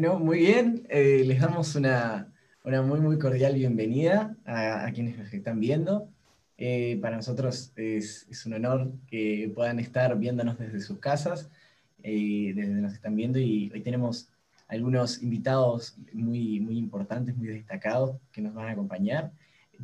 Bueno, muy bien. Eh, les damos una, muy, muy cordial bienvenida a, quienes nos están viendo. Eh, para nosotros es, un honor que puedan estar viéndonos desde sus casas, eh, desde nos están viendo, y hoy tenemos algunos invitados muy, muy importantes, muy destacados, que nos van a acompañar.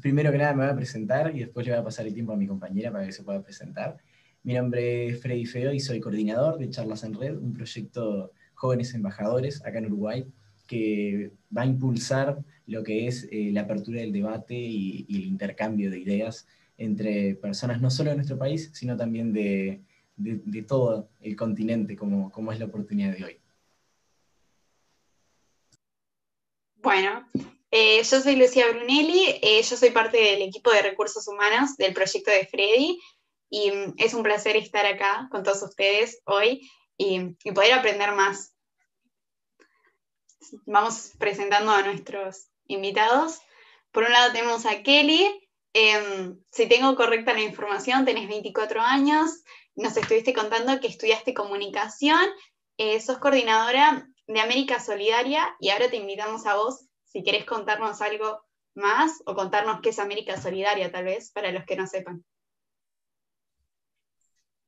Primero que nada me voy a presentar y después le voy a pasar el tiempo a mi compañera para que se pueda presentar. Mi nombre es Freddy Feo y soy coordinador de Charlas en Red, un proyecto jóvenes embajadores acá en Uruguay, que va a impulsar lo que es eh, la apertura del debate y, el intercambio de ideas entre personas no solo de nuestro país, sino también de, de, todo el continente, como, como, es la oportunidad de hoy. Bueno, eh, yo soy Lucía Brunelli, eh, yo soy parte del equipo de recursos humanos del proyecto de Freddy y mm, es un placer estar acá con todos ustedes hoy y, poder aprender más vamos presentando a nuestros invitados. Por un lado tenemos a Kelly. Em, si tengo correcta la información, tenés 24 años, nos estuviste contando que estudiaste comunicación, eh, sos coordinadora de América Solidaria y ahora te invitamos a vos si querés contarnos algo más o contarnos qué es América Solidaria, tal vez, para los que no sepan.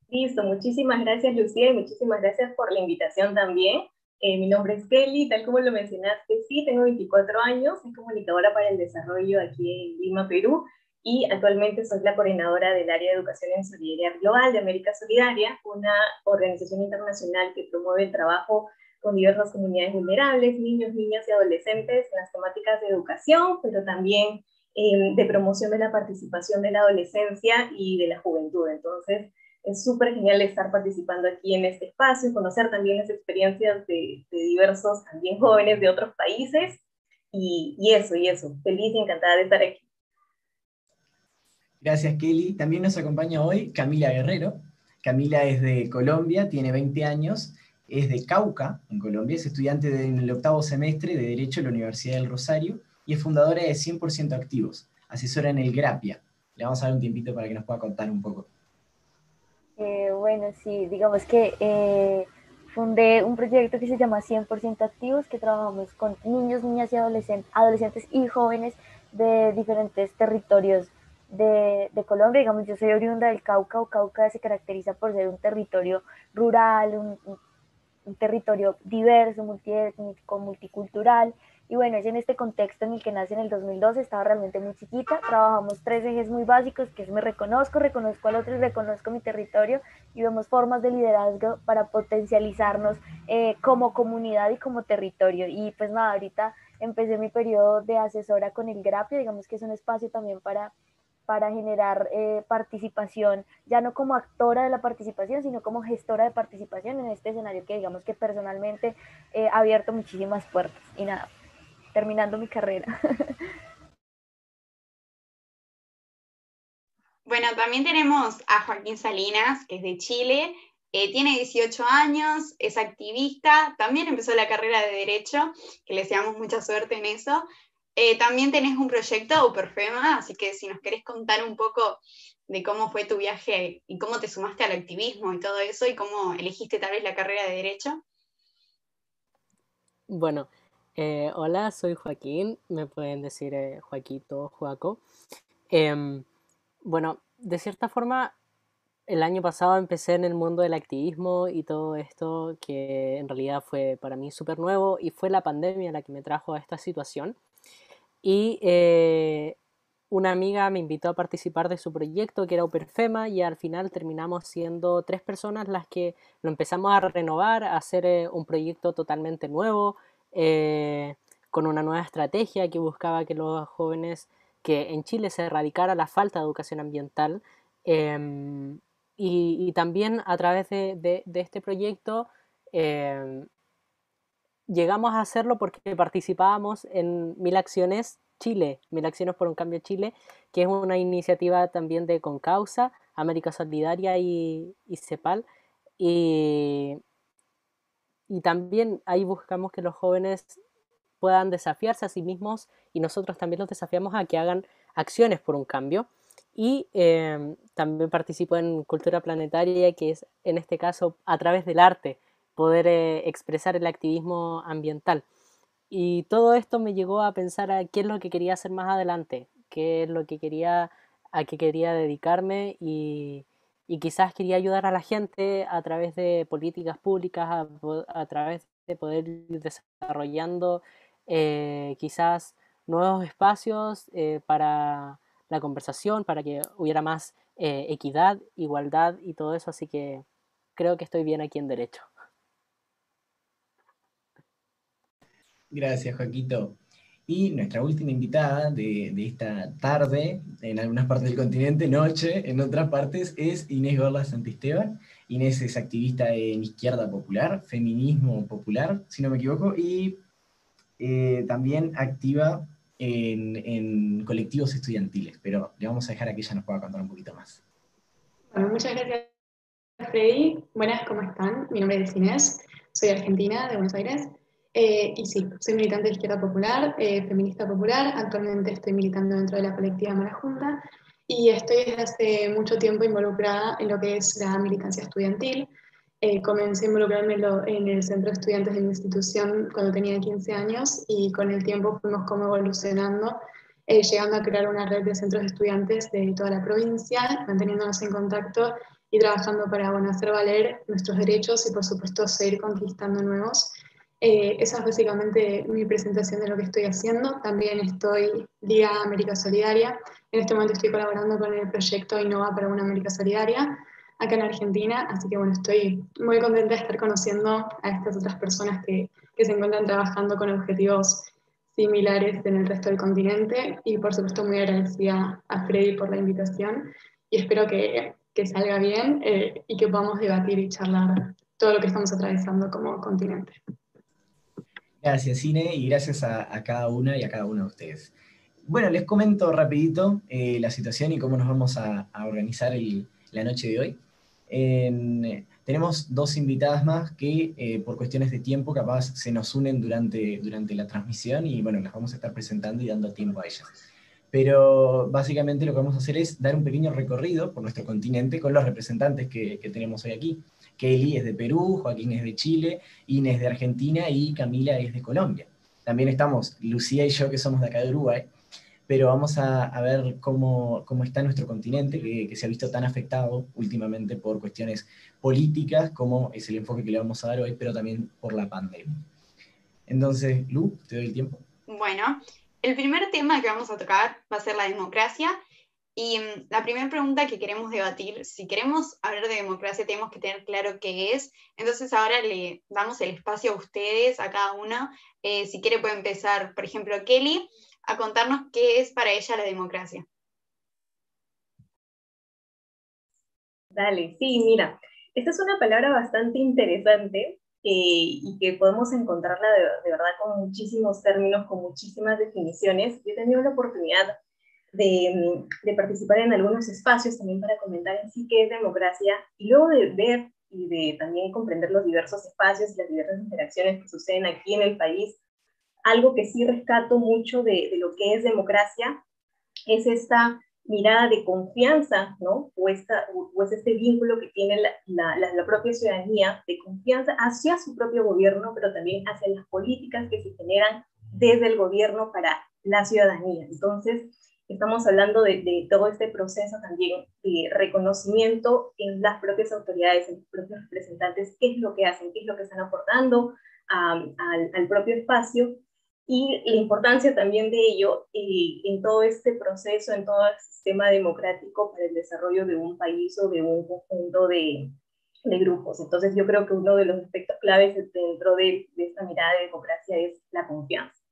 Listo, muchísimas gracias Lucía y muchísimas gracias por la invitación también. Eh, mi nombre es Kelly, tal como lo mencionaste, sí, tengo 24 años, soy comunicadora para el desarrollo aquí en Lima, Perú, y actualmente soy la coordinadora del área de educación en solidaridad global de América Solidaria, una organización internacional que promueve el trabajo con diversas comunidades vulnerables, niños, niñas y adolescentes en las temáticas de educación, pero también eh, de promoción de la participación de la adolescencia y de la juventud. Entonces, es súper genial estar participando aquí en este espacio conocer también las experiencias de, diversos también jóvenes de otros países. Y, y, eso, y eso. Feliz y encantada de estar aquí. Gracias, Kelly. También nos acompaña hoy Camila Guerrero. Camila es de Colombia, tiene 20 años, es de Cauca, en Colombia, es estudiante en el octavo semestre de Derecho en la Universidad del Rosario y es fundadora de 100% Activos, asesora en el Grapia. Le vamos a dar un tiempito para que nos pueda contar un poco. Eh, bueno, sí, digamos que eh, fundé un proyecto que se llama 100% Activos, que trabajamos con niños, niñas y adolescentes, adolescentes y jóvenes de diferentes territorios de, Colombia. Digamos, yo soy oriunda del Cauca, o Cauca se caracteriza por ser un territorio rural, un, territorio diverso, multiétnico, multicultural, y bueno, es en este contexto en el que nace en el 2012, estaba realmente muy chiquita, trabajamos tres ejes muy básicos, que es me reconozco, reconozco al otro y reconozco mi territorio, y vemos formas de liderazgo para potencializarnos eh, como comunidad y como territorio. Y pues nada, ahorita empecé mi periodo de asesora con el Grapio, digamos que es un espacio también para para generar eh, participación, ya no como actora de la participación, sino como gestora de participación en este escenario que digamos que personalmente eh, ha abierto muchísimas puertas. Y nada, terminando mi carrera. Bueno, también tenemos a Joaquín Salinas, que es de Chile, eh, tiene 18 años, es activista, también empezó la carrera de Derecho, que le deseamos mucha suerte en eso. Eh, también tenés un proyecto Uperfema, así que si nos querés contar un poco de cómo fue tu viaje y cómo te sumaste al activismo y todo eso, y cómo elegiste tal vez la carrera de Derecho. Bueno, eh, hola, soy Joaquín, me pueden decir eh, Joaquito, Joaco. Em, bueno, de cierta forma, el año pasado empecé en el mundo del activismo y todo esto que en realidad fue para mí súper nuevo y fue la pandemia la que me trajo a esta situación. Y eh, una amiga me invitó a participar de su proyecto que era Uperfema y al final terminamos siendo tres personas las que lo empezamos a renovar, a hacer un proyecto totalmente nuevo, eh, con una nueva estrategia que buscaba que los jóvenes, que en Chile se erradicara la falta de educación ambiental. Em, y, también a través de, este proyecto em, llegamos a hacerlo porque participábamos en Mil Acciones Chile, Mil Acciones por un Cambio Chile, que es una iniciativa también de Concausa, América Solidaria y, y CEPAL. Y, y también ahí buscamos que los jóvenes puedan desafiarse a sí mismos y nosotros también los desafiamos a que hagan acciones por un cambio. Y em, también participo en Cultura Planetaria, que es en este caso a través del arte poder eh, expresar el activismo ambiental. Y todo esto me llegó a pensar a qué es lo que quería hacer más adelante, qué es lo que quería, a qué quería dedicarme y, y quizás quería ayudar a la gente a través de políticas públicas, a, través de poder ir desarrollando eh, quizás nuevos espacios eh, para la conversación, para que hubiera más eh, equidad, igualdad y todo eso, así que creo que estoy bien aquí en derecho. Gracias, Joaquito. Y nuestra última invitada de, esta tarde, en algunas partes del continente, noche, en otras partes, es Inés Gorla Santisteban. Inés es activista en izquierda popular, feminismo popular, si no me equivoco, y eh, también activa en, colectivos estudiantiles, pero le vamos a dejar a que ella nos pueda contar un poquito más. Bueno, muchas gracias, Freddy. Buenas, ¿cómo están? Mi nombre es Inés, soy argentina, de Buenos Aires. Eh, y sí, soy militante de izquierda popular, eh, feminista popular. Actualmente estoy militando dentro de la colectiva Mara Junta y estoy desde hace mucho tiempo involucrada en lo que es la militancia estudiantil. Eh, comencé a involucrarme en el centro de estudiantes de la institución cuando tenía 15 años y con el tiempo fuimos como evolucionando, llegando a crear una red de centros de estudiantes de toda la provincia, manteniéndonos en contacto y trabajando para bueno, hacer valer nuestros derechos y por supuesto seguir conquistando nuevos. Eh, esa es básicamente mi presentación de lo que estoy haciendo. También estoy Liga América Solidaria. En este momento estoy colaborando con el proyecto Innova para una América Solidaria acá en Argentina. Así que bueno, estoy muy contenta de estar conociendo a estas otras personas que, que se encuentran trabajando con objetivos similares en el resto del continente. Y por supuesto muy agradecida a Freddy por la invitación y espero que, que salga bien eh, y que podamos debatir y charlar todo lo que estamos atravesando como continente. Gracias, Cine, y gracias a, cada una y a cada uno de ustedes. Bueno, les comento rapidito eh, la situación y cómo nos vamos a, organizar la noche de hoy. tenemos dos invitadas más que eh, por cuestiones de tiempo capaz se nos unen durante, durante la transmisión y bueno, las vamos a estar presentando y dando tiempo a ellas. Pero básicamente lo que vamos a hacer es dar un pequeño recorrido por nuestro continente con los representantes que, que tenemos hoy aquí. Kelly es de Perú, Joaquín es de Chile, Inés de Argentina y Camila es de Colombia. También estamos Lucía y yo que somos de acá de Uruguay, pero vamos a, ver cómo, cómo, está nuestro continente, que, se ha visto tan afectado últimamente por cuestiones políticas, como es el enfoque que le vamos a dar hoy, pero también por la pandemia. Entonces, Lu, te doy el tiempo. Bueno, el primer tema que vamos a tocar va a ser la democracia y mm, la primera pregunta que queremos debatir, si queremos hablar de democracia, tenemos que tener claro qué es. Entonces ahora le damos el espacio a ustedes, a cada uno. Eh, si quiere puede empezar, por ejemplo, Kelly, a contarnos qué es para ella la democracia. Dale, sí, mira, esta es una palabra bastante interesante eh, y que podemos encontrarla de, verdad con muchísimos términos, con muchísimas definiciones. Yo he tenido la oportunidad de, participar en algunos espacios también para comentar en sí qué es democracia y luego de ver y de también comprender los diversos espacios y las diversas interacciones que suceden aquí en el país, algo que sí rescato mucho de, lo que es democracia es esta mirada de confianza, ¿no? O, esta, o es este vínculo que tiene la, la, la, propia ciudadanía de confianza hacia su propio gobierno, pero también hacia las políticas que se generan desde el gobierno para la ciudadanía. Entonces, Estamos hablando de, todo este proceso también de reconocimiento en las propias autoridades, en los propios representantes, qué es lo que hacen, qué es lo que están aportando al, propio espacio y la importancia también de ello eh, en todo este proceso, en todo el sistema democrático para el desarrollo de un país o de un conjunto de, grupos. Entonces yo creo que uno de los aspectos claves dentro de, de esta mirada de democracia es la confianza.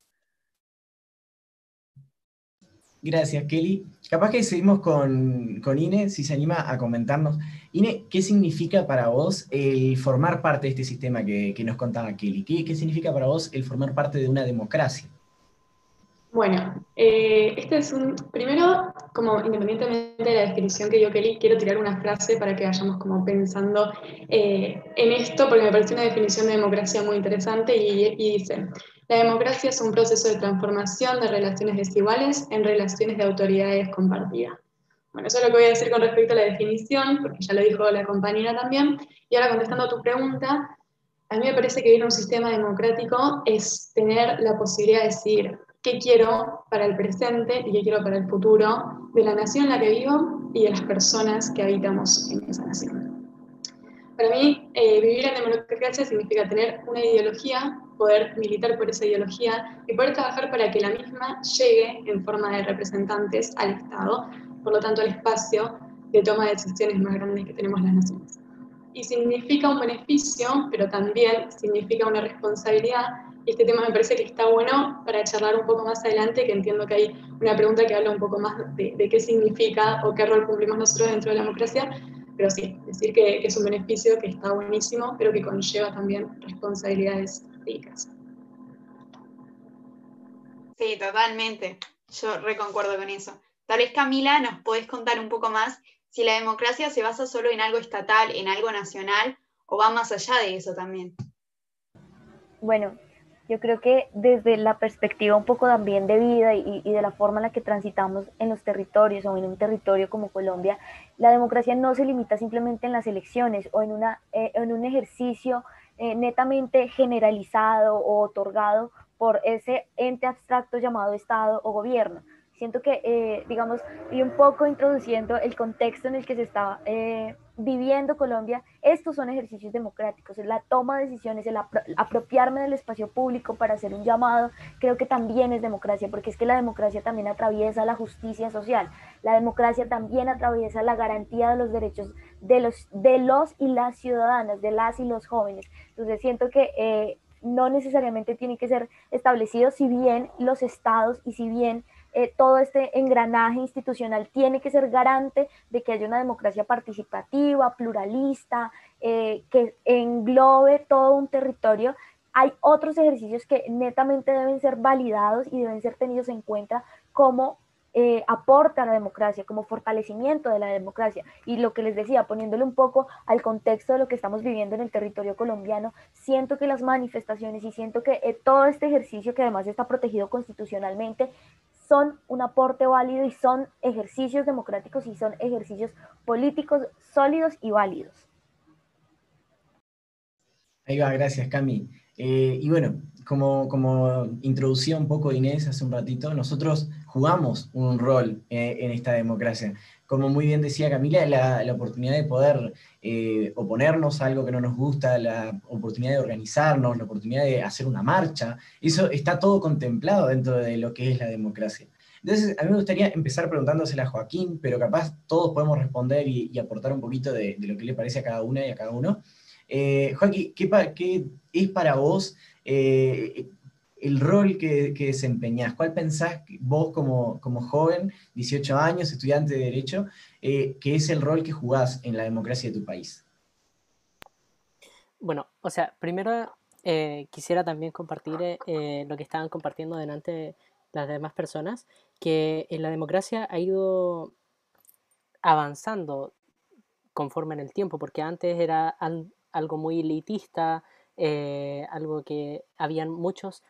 Gracias, Kelly. Capaz que seguimos con, con, Ine, si se anima a comentarnos. Ine, ¿qué significa para vos el formar parte de este sistema que, que nos contaba Kelly? ¿Qué, ¿Qué, significa para vos el formar parte de una democracia? Bueno, eh, este es un. Primero, como independientemente de la descripción que dio Kelly, quiero tirar una frase para que vayamos como pensando eh, en esto, porque me parece una definición de democracia muy interesante y dice. La democracia es un proceso de transformación de relaciones desiguales en relaciones de autoridades compartidas. Bueno, eso es lo que voy a decir con respecto a la definición, porque ya lo dijo la compañera también. Y ahora contestando a tu pregunta, a mí me parece que vivir en un sistema democrático es tener la posibilidad de decir qué quiero para el presente y qué quiero para el futuro de la nación en la que vivo y de las personas que habitamos en esa nación. Para mí, eh, vivir en democracia significa tener una ideología, poder militar por esa ideología y poder trabajar para que la misma llegue en forma de representantes al Estado, por lo tanto al espacio de toma de decisiones más grandes que tenemos las naciones. Y significa un beneficio, pero también significa una responsabilidad. Y este tema me parece que está bueno para charlar un poco más adelante, que entiendo que hay una pregunta que habla un poco más de, qué significa o qué rol cumplimos nosotros dentro de la democracia. Pero sí, decir que, que es un beneficio que está buenísimo, pero que conlleva también responsabilidades Sí, totalmente. Yo reconcuerdo con eso. Tal vez Camila nos podés contar un poco más si la democracia se basa solo en algo estatal, en algo nacional, o va más allá de eso también. Bueno, yo creo que desde la perspectiva un poco también de vida y, de la forma en la que transitamos en los territorios o en un territorio como Colombia, la democracia no se limita simplemente en las elecciones o en, una, eh, en un ejercicio eh, netamente generalizado o otorgado por ese ente abstracto llamado Estado o gobierno, Siento que, eh, digamos, y un poco introduciendo el contexto en el que se está eh, viviendo Colombia, estos son ejercicios democráticos, la toma de decisiones, el apropiarme del espacio público para hacer un llamado, creo que también es democracia, porque es que la democracia también atraviesa la justicia social, la democracia también atraviesa la garantía de los derechos de los, de los y las ciudadanas, de las y los jóvenes. Entonces siento que... Eh, no necesariamente tiene que ser establecido, si bien los estados y si bien eh, todo este engranaje institucional tiene que ser garante de que haya una democracia participativa, pluralista, eh, que englobe todo un territorio. Hay otros ejercicios que netamente deben ser validados y deben ser tenidos en cuenta como eh, aporta a la democracia, como fortalecimiento de la democracia. Y lo que les decía, poniéndole un poco al contexto de lo que estamos viviendo en el territorio colombiano, siento que las manifestaciones y siento que todo este ejercicio, que además está protegido constitucionalmente, son un aporte válido y son ejercicios democráticos y son ejercicios políticos sólidos y válidos. Ahí va, gracias Cami. Eh, y bueno, como, como introducía un poco Inés hace un ratito, nosotros jugamos un rol eh, en esta democracia. Como muy bien decía Camila, la, oportunidad de poder eh, oponernos a algo que no nos gusta, la oportunidad de organizarnos, la oportunidad de hacer una marcha, eso está todo contemplado dentro de lo que es la democracia. Entonces, a mí me gustaría empezar preguntándosela a Joaquín, pero capaz todos podemos responder y, aportar un poquito de, lo que le parece a cada una y a cada uno. Eh, Joaquín, ¿qué, ¿qué, es para vos eh, el rol que, que, desempeñás? ¿Cuál pensás vos como, joven, 18 años, estudiante de Derecho, eh, que es el rol que jugás en la democracia de tu país? Bueno, o sea, primero eh, quisiera también compartir eh, lo que estaban compartiendo delante las demás personas, que en la democracia ha ido avanzando conforme en el tiempo, porque antes era algo muy elitista, algo que habían muchos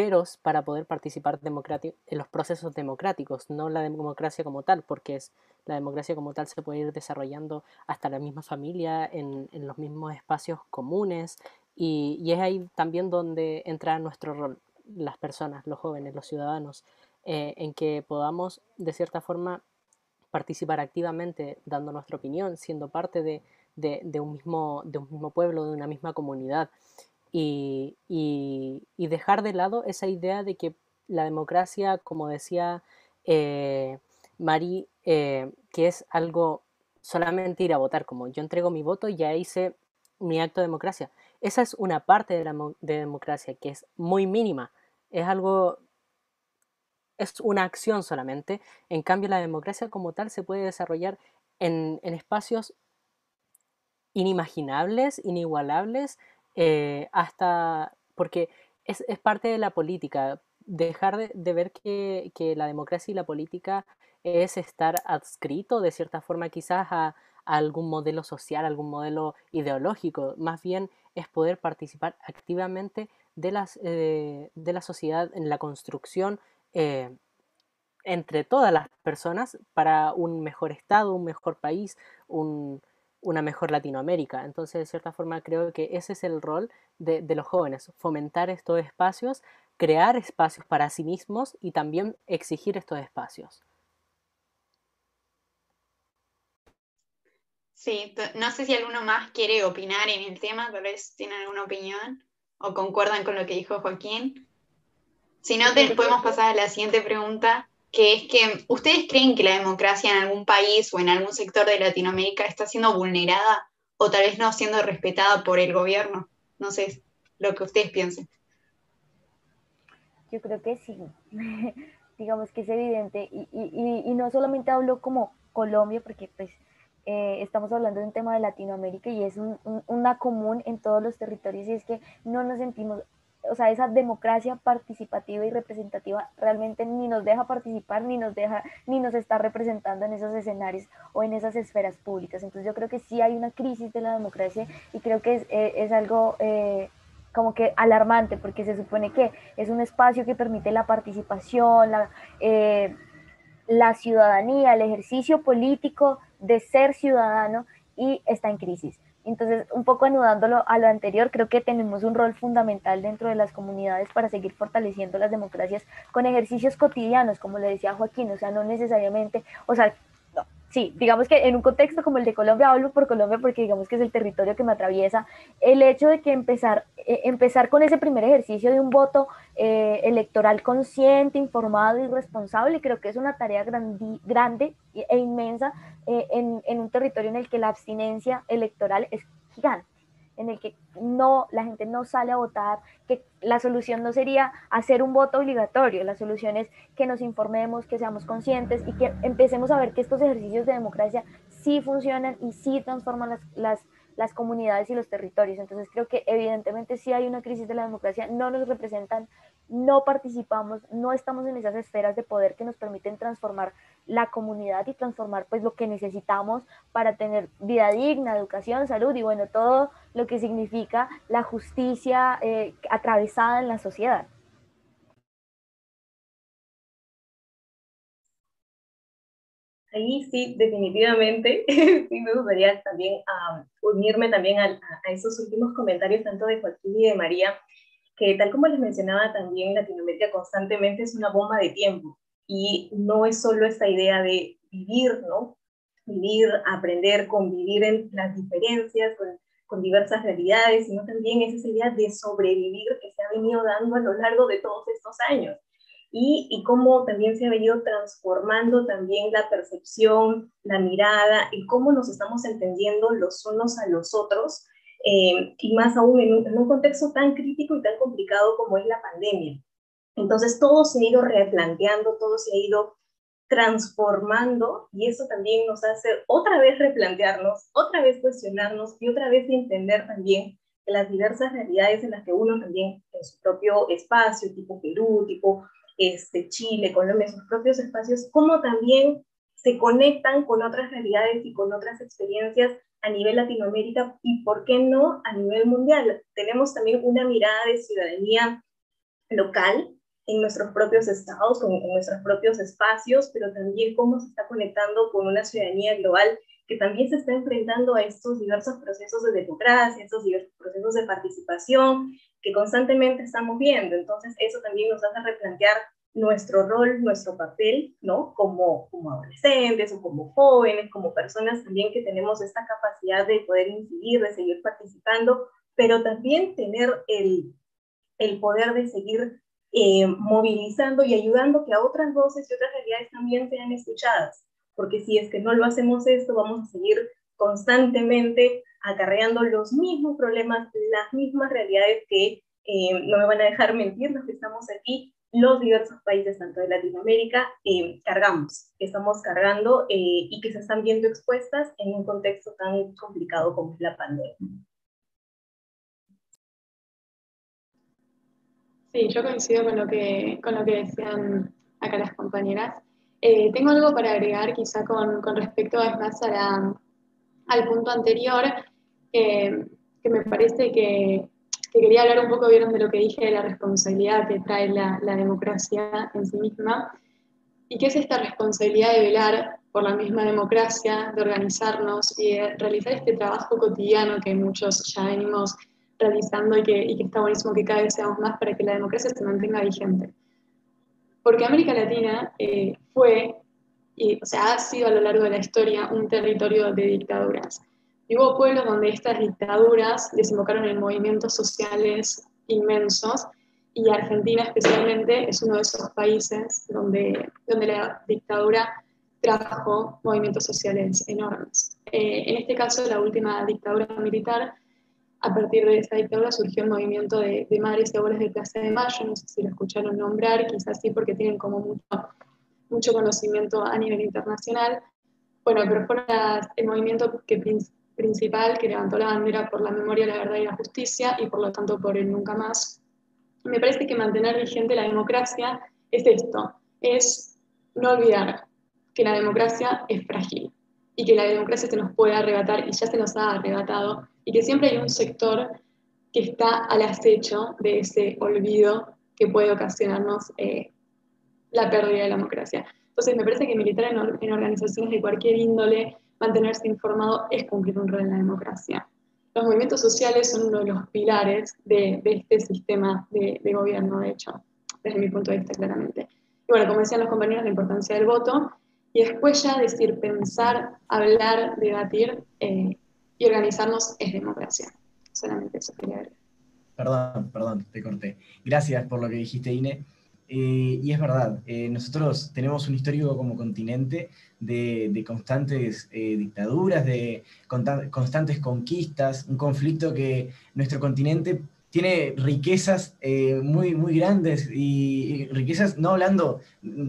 peros para poder participar en los procesos democráticos, no la democracia como tal, porque es, la democracia como tal se puede ir desarrollando hasta la misma familia, en, los mismos espacios comunes, y, es ahí también donde entra nuestro rol, las personas, los jóvenes, los ciudadanos, eh, en que podamos de cierta forma participar activamente dando nuestra opinión, siendo parte de, un, mismo, de un mismo pueblo, de una misma comunidad y, dejar de lado esa idea de que la democracia, como decía eh, Mari, eh, que es algo solamente ir a votar, como yo entrego mi voto y ya hice mi acto de democracia. Esa es una parte de la de democracia que es muy mínima, es algo, es una acción solamente. En cambio, la democracia como tal se puede desarrollar en, en espacios inimaginables, inigualables, eh, hasta porque es, parte de la política, dejar de, ver que, la democracia y la política es estar adscrito de cierta forma quizás a, algún modelo social, algún modelo ideológico, más bien es poder participar activamente de, las, eh, de la sociedad en la construcción eh, entre todas las personas para un mejor Estado, un mejor país, un, una mejor Latinoamérica. Entonces, de cierta forma, creo que ese es el rol de, de los jóvenes, fomentar estos espacios, crear espacios para sí mismos y también exigir estos espacios. Sí, no sé si alguno más quiere opinar en el tema, tal vez tienen alguna opinión o concuerdan con lo que dijo Joaquín. Si no, podemos pasar a la siguiente pregunta, que es que ¿ustedes creen que la democracia en algún país o en algún sector de Latinoamérica está siendo vulnerada o tal vez no siendo respetada por el gobierno? No sé lo que ustedes piensen. Yo creo que sí. Digamos que es evidente. Y, y, y, no solamente hablo como Colombia, porque pues eh, estamos hablando de un tema de Latinoamérica y es una común en todos los territorios y es que no nos sentimos, o sea, esa democracia participativa y representativa realmente ni nos deja participar, ni nos deja, ni nos está representando en esos escenarios o en esas esferas públicas. Entonces yo creo que sí hay una crisis de la democracia y creo que es, eh, es algo... Eh, como que alarmante, porque se supone que es un espacio que permite la participación, la, la ciudadanía, el ejercicio político de ser ciudadano y está en crisis. Entonces, un poco anudándolo a lo anterior, creo que tenemos un rol fundamental dentro de las comunidades para seguir fortaleciendo las democracias con ejercicios cotidianos, como le decía Joaquín, o sea, no necesariamente, o sea, sí, digamos que en un contexto como el de Colombia, hablo por Colombia porque digamos que es el territorio que me atraviesa, el hecho de que empezar, eh, empezar con ese primer ejercicio de un voto eh, electoral consciente, informado y responsable, creo que es una tarea grande e inmensa eh, en un territorio en el que la abstinencia electoral es gigante en el que no, la gente no sale a votar, que la solución no sería hacer un voto obligatorio, la solución es que nos informemos, que seamos conscientes y que empecemos a ver que estos ejercicios de democracia sí funcionan y sí transforman las, las, las comunidades y los territorios. Entonces creo que evidentemente sí hay una crisis de la democracia, no nos representan, no participamos, no estamos en esas esferas de poder que nos permiten transformar la comunidad y transformar pues lo que necesitamos para tener vida digna, educación, salud y bueno, todo lo que significa la justicia eh, atravesada en la sociedad. Ahí sí, definitivamente, sí me gustaría también unirme también a, esos últimos comentarios tanto de Joaquín y de María, que tal como les mencionaba también, Latinoamérica constantemente es una bomba de tiempo y no es solo esta idea de vivir, ¿no? Vivir, aprender, convivir en las diferencias, con, con diversas realidades, sino también es esa idea de sobrevivir que se ha venido dando a lo largo de todos estos años. Y, y, cómo también se ha venido transformando también la percepción, la mirada y cómo nos estamos entendiendo los unos a los otros, eh, y más aún en un, contexto tan crítico y tan complicado como es la pandemia. Entonces todo se ha ido replanteando, todo se ha ido transformando y eso también nos hace otra vez replantearnos, otra vez cuestionarnos y otra vez entender también las diversas realidades en las que uno también en su propio espacio, tipo Perú, tipo este, Chile, Colombia, sus propios espacios, cómo también se conectan con otras realidades y con otras experiencias a nivel Latinoamérica y, ¿por qué no, a nivel mundial? Tenemos también una mirada de ciudadanía local en nuestros propios estados, en, nuestros propios espacios, pero también cómo se está conectando con una ciudadanía global que también se está enfrentando a estos diversos procesos de democracia, estos diversos procesos de participación que constantemente estamos viendo. Entonces, eso también nos hace replantear nuestro rol, nuestro papel, ¿no? Como, como adolescentes o como jóvenes, como personas también que tenemos esta capacidad de poder incidir, de seguir participando, pero también tener el, el poder de seguir eh, movilizando y ayudando que a otras voces y otras realidades también sean escuchadas. Porque si es que no lo hacemos esto, vamos a seguir constantemente acarreando los mismos problemas, las mismas realidades que eh, no me van a dejar mentir los que estamos aquí, los diversos países, tanto de Latinoamérica, eh, cargamos, que estamos cargando y que se están viendo expuestas en un contexto tan complicado como es la pandemia. Sí, yo coincido con lo que, con lo que decían acá las compañeras. Eh, tengo algo para agregar quizá con, con respecto además a al punto anterior, eh, que me parece que, que, quería hablar un poco, vieron, de lo que dije de la responsabilidad que trae la, la democracia en sí misma, y que es esta responsabilidad de velar por la misma democracia, de organizarnos y de realizar este trabajo cotidiano que muchos ya venimos realizando y que, y que está buenísimo que cada vez seamos más para que la democracia se mantenga vigente. Porque América Latina eh, fue, y, o sea, ha sido a lo largo de la historia un territorio de dictaduras. Y hubo pueblos donde estas dictaduras desembocaron en movimientos sociales inmensos, y Argentina especialmente es uno de esos países donde, donde la dictadura trajo movimientos sociales enormes. Eh, en este caso, la última dictadura militar, a partir de esa dictadura surgió el movimiento de, madres y abuelas de Plaza de Mayo, no sé si lo escucharon nombrar, quizás sí porque tienen como mucho, mucho conocimiento a nivel internacional. Bueno, pero fue el movimiento que, principal que levantó la bandera por la memoria, la verdad y la justicia, y por lo tanto por el nunca más. Me parece que mantener vigente la democracia es esto, es no olvidar que la democracia es frágil y que la democracia se nos puede arrebatar y ya se nos ha arrebatado y que siempre hay un sector que está al acecho de ese olvido que puede ocasionarnos eh, la pérdida de la democracia. Entonces me parece que militar en, organizaciones de cualquier índole, mantenerse informado es cumplir un rol en la democracia. Los movimientos sociales son uno de los pilares de, este sistema de, gobierno, de hecho, desde mi punto de vista claramente. Y bueno, como decían los compañeros, la importancia del voto y después ya decir, pensar, hablar, debatir eh, y organizarnos es democracia. Solamente eso quería ver. Perdón, perdón, te corté. Gracias por lo que dijiste, Ine. Eh, y es verdad, eh, nosotros tenemos un histórico como continente de, constantes dictaduras, de constantes conquistas, un conflicto que nuestro continente tiene riquezas eh, muy, muy grandes y, riquezas, no hablando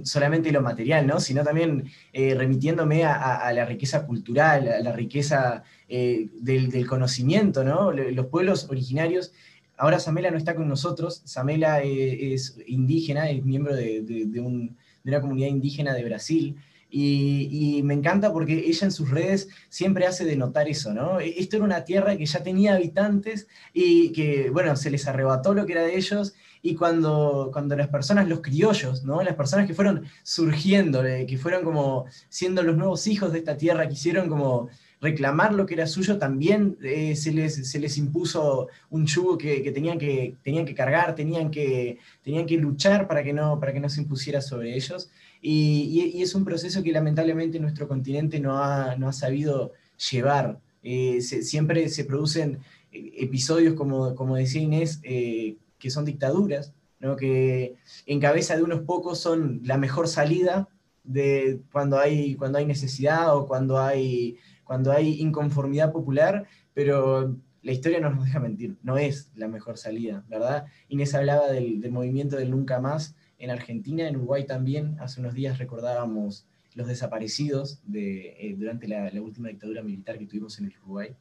solamente de lo material, ¿no? sino también eh, remitiéndome a, la riqueza cultural, a la riqueza eh, del, conocimiento, ¿no? Los pueblos originarios. Ahora Samela no está con nosotros, Samela es indígena, es miembro de, una comunidad indígena de Brasil, y, me encanta porque ella en sus redes siempre hace de notar eso, ¿no? E, esto era una tierra que ya tenía habitantes y que, bueno, se les arrebató lo que era de ellos y cuando, cuando las personas, los criollos, ¿no? Las personas que fueron surgiendo, eh, que fueron como siendo los nuevos hijos de esta tierra, quisieron como reclamar lo que era suyo, también eh, se, les, se, les, impuso un yugo que, que, tenían que tenían que cargar, tenían que, tenían que luchar para que, no, para que no se impusiera sobre ellos. Y, es un proceso que lamentablemente nuestro continente no ha, no ha sabido llevar. Eh, siempre se producen episodios, como, como decía Inés, eh, que son dictaduras, ¿no? que en cabeza de unos pocos son la mejor salida de cuando hay, cuando hay necesidad o cuando hay, cuando hay inconformidad popular, pero la historia no nos deja mentir, no es la mejor salida, ¿verdad? Inés hablaba del, del movimiento del nunca más, en Argentina, en Uruguay también. Hace unos días recordábamos los desaparecidos de, eh, durante la, última dictadura militar que tuvimos en el Uruguay.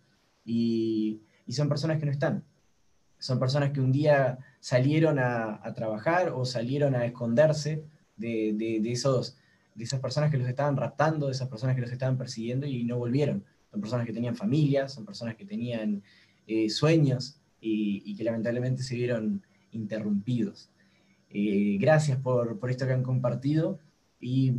Y, son personas que no están. Son personas que un día salieron a, trabajar o salieron a esconderse de, esos, de esas personas que los estaban raptando, de esas personas que los estaban persiguiendo y no volvieron. Son personas que tenían familias, son personas que tenían eh, sueños y, y que lamentablemente se vieron interrumpidos. Eh, gracias por, esto que han compartido. Y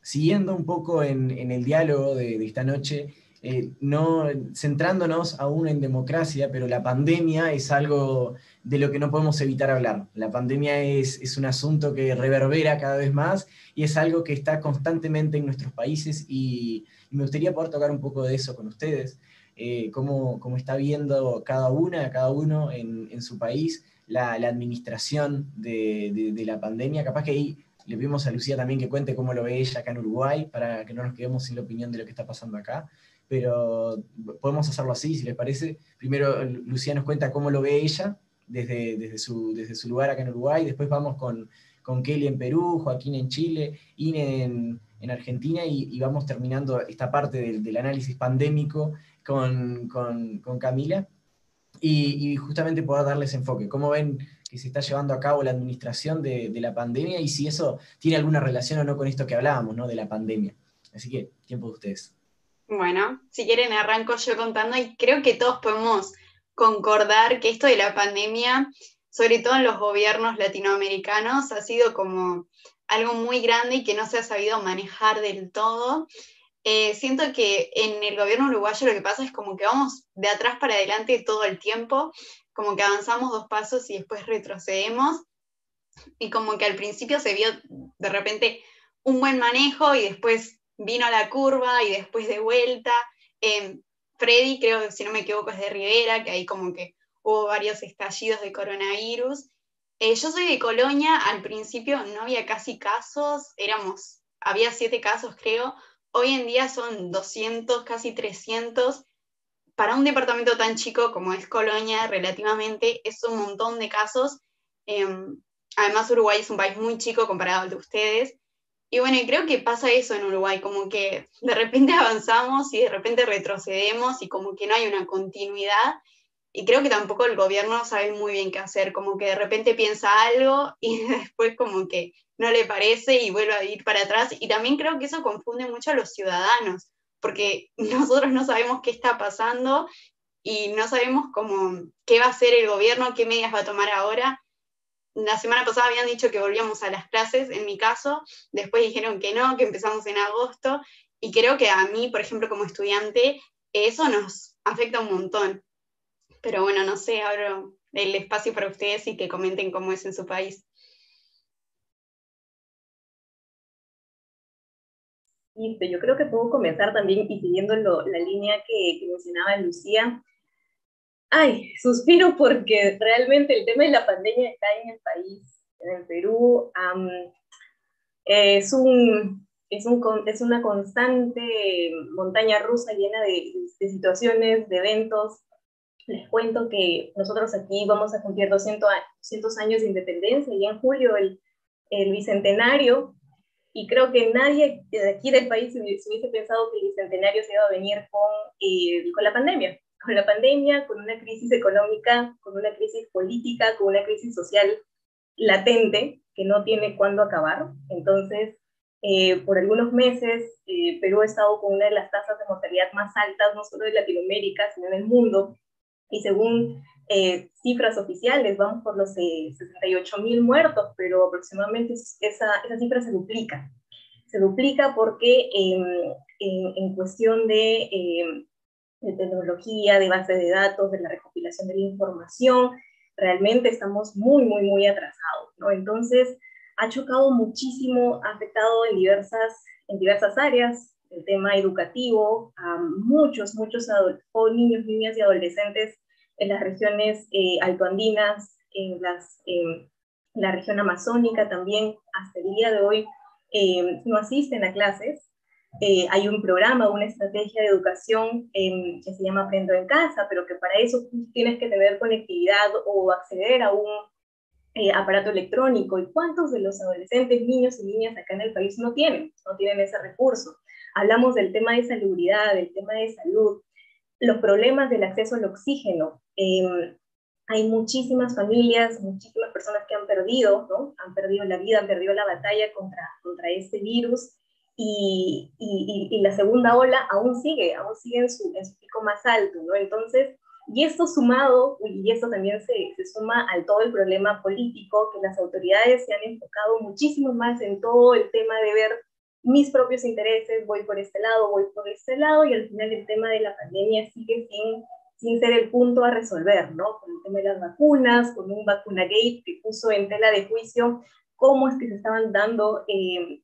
siguiendo un poco en, el diálogo de, esta noche, eh, no centrándonos aún en democracia, pero la pandemia es algo de lo que no podemos evitar hablar. La pandemia es, un asunto que reverbera cada vez más y es algo que está constantemente en nuestros países y, me gustaría poder tocar un poco de eso con ustedes, eh, cómo, está viendo cada una, cada uno en, en su país la, administración de, la pandemia. Capaz que ahí le pedimos a Lucía también que cuente cómo lo ve ella acá en Uruguay, para que no nos quedemos sin la opinión de lo que está pasando acá. Pero podemos hacerlo así, si les parece. Primero Lucía nos cuenta cómo lo ve ella desde, desde, su, desde su lugar acá en Uruguay. Después vamos con, con Kelly en Perú, Joaquín en Chile, Ine en, en Argentina y, vamos terminando esta parte del, análisis pandémico con, con, con Camila y, justamente poder darles enfoque. ¿Cómo ven que se está llevando a cabo la administración de, la pandemia y si eso tiene alguna relación o no con esto que hablábamos, ¿no? De la pandemia. Así que, tiempo de ustedes. Bueno, si quieren arranco yo contando y creo que todos podemos concordar que esto de la pandemia, sobre todo en los gobiernos latinoamericanos, ha sido como algo muy grande y que no se ha sabido manejar del todo. eh, siento que en el gobierno uruguayo lo que pasa es como que vamos de atrás para adelante todo el tiempo, como que avanzamos dos pasos y después retrocedemos, y como que al principio se vio de repente un buen manejo y después vino la curva y después de vuelta. Eh, Freddy, creo que si no me equivoco, es de Rivera, que ahí como que hubo varios estallidos de coronavirus. Eh, yo soy de Colonia, al principio no había casi casos, éramos, había siete casos creo, hoy en día son 200, casi 300. Para un departamento tan chico como es Colonia, relativamente es un montón de casos. Em, además, Uruguay es un país muy chico comparado al de ustedes. Y bueno, creo que pasa eso en Uruguay, como que de repente avanzamos y de repente retrocedemos y como que no hay una continuidad. Y creo que tampoco el gobierno sabe muy bien qué hacer, como que de repente piensa algo y después como que no le parece y vuelve a ir para atrás. Y también creo que eso confunde mucho a los ciudadanos, porque nosotros no sabemos qué está pasando y no sabemos cómo, qué va a hacer el gobierno, qué medidas va a tomar ahora la semana pasada habían dicho que volvíamos a las clases, en mi caso, después dijeron que no, que empezamos en agosto, y creo que a mí, por ejemplo, como estudiante, eso nos afecta un montón. Pero bueno, no sé, abro el espacio para ustedes y que comenten cómo es en su país. Yo creo que puedo comenzar también y siguiendo la línea que mencionaba Lucía, ay, suspiro porque realmente el tema de la pandemia está en el país, en el Perú. es, un, es, un, es, una constante montaña rusa llena de, de, situaciones, de eventos. Les cuento que nosotros aquí vamos a cumplir 200, 200 años de independencia y en julio el, el bicentenario. Y creo que nadie de aquí del país se hubiese pensado que el bicentenario se iba a venir con, eh, con la pandemia con la pandemia, con una crisis económica, con una crisis política, con una crisis social latente que no tiene cuándo acabar. Entonces, eh, por algunos meses, eh, Perú ha estado con una de las tasas de mortalidad más altas, no solo de Latinoamérica, sino en el mundo. Y según eh, cifras oficiales, vamos por los 68 mil muertos, pero aproximadamente esa, esa, cifra se duplica. Se duplica porque em, en, en, cuestión de em, de tecnología, de base de datos, de la recopilación de la información, realmente estamos muy, muy, muy atrasados, ¿no? Entonces, ha chocado muchísimo, ha afectado en diversas, en diversas áreas, el tema educativo, a muchos, muchos niños, niñas y adolescentes en las regiones eh, altoandinas, en, las, en la región amazónica también, hasta el día de hoy, eh, no asisten a clases, eh, hay un programa, una estrategia de educación que se llama Aprendo en Casa, pero que para eso tienes que tener conectividad o acceder a un eh, aparato electrónico. ¿Y cuántos de los adolescentes, niños y niñas acá en el país no tienen? No tienen ese recurso. Hablamos del tema de salubridad, del tema de salud, los problemas del acceso al oxígeno. Em, hay muchísimas familias, muchísimas personas que han perdido, ¿no? Han perdido la vida, han perdido la batalla contra, contra este virus y, y, la segunda ola aún sigue, aún sigue en su, en su, pico más alto, ¿no? Entonces, y esto sumado, y esto también se, se, suma al todo el problema político, que las autoridades se han enfocado muchísimo más en todo el tema de ver mis propios intereses, voy por este lado, voy por este lado, y al final el tema de la pandemia sigue sin, sin ser el punto a resolver, ¿no? Con el tema de las vacunas, con un vacuna gate que puso en tela de juicio cómo es que se estaban dando eh,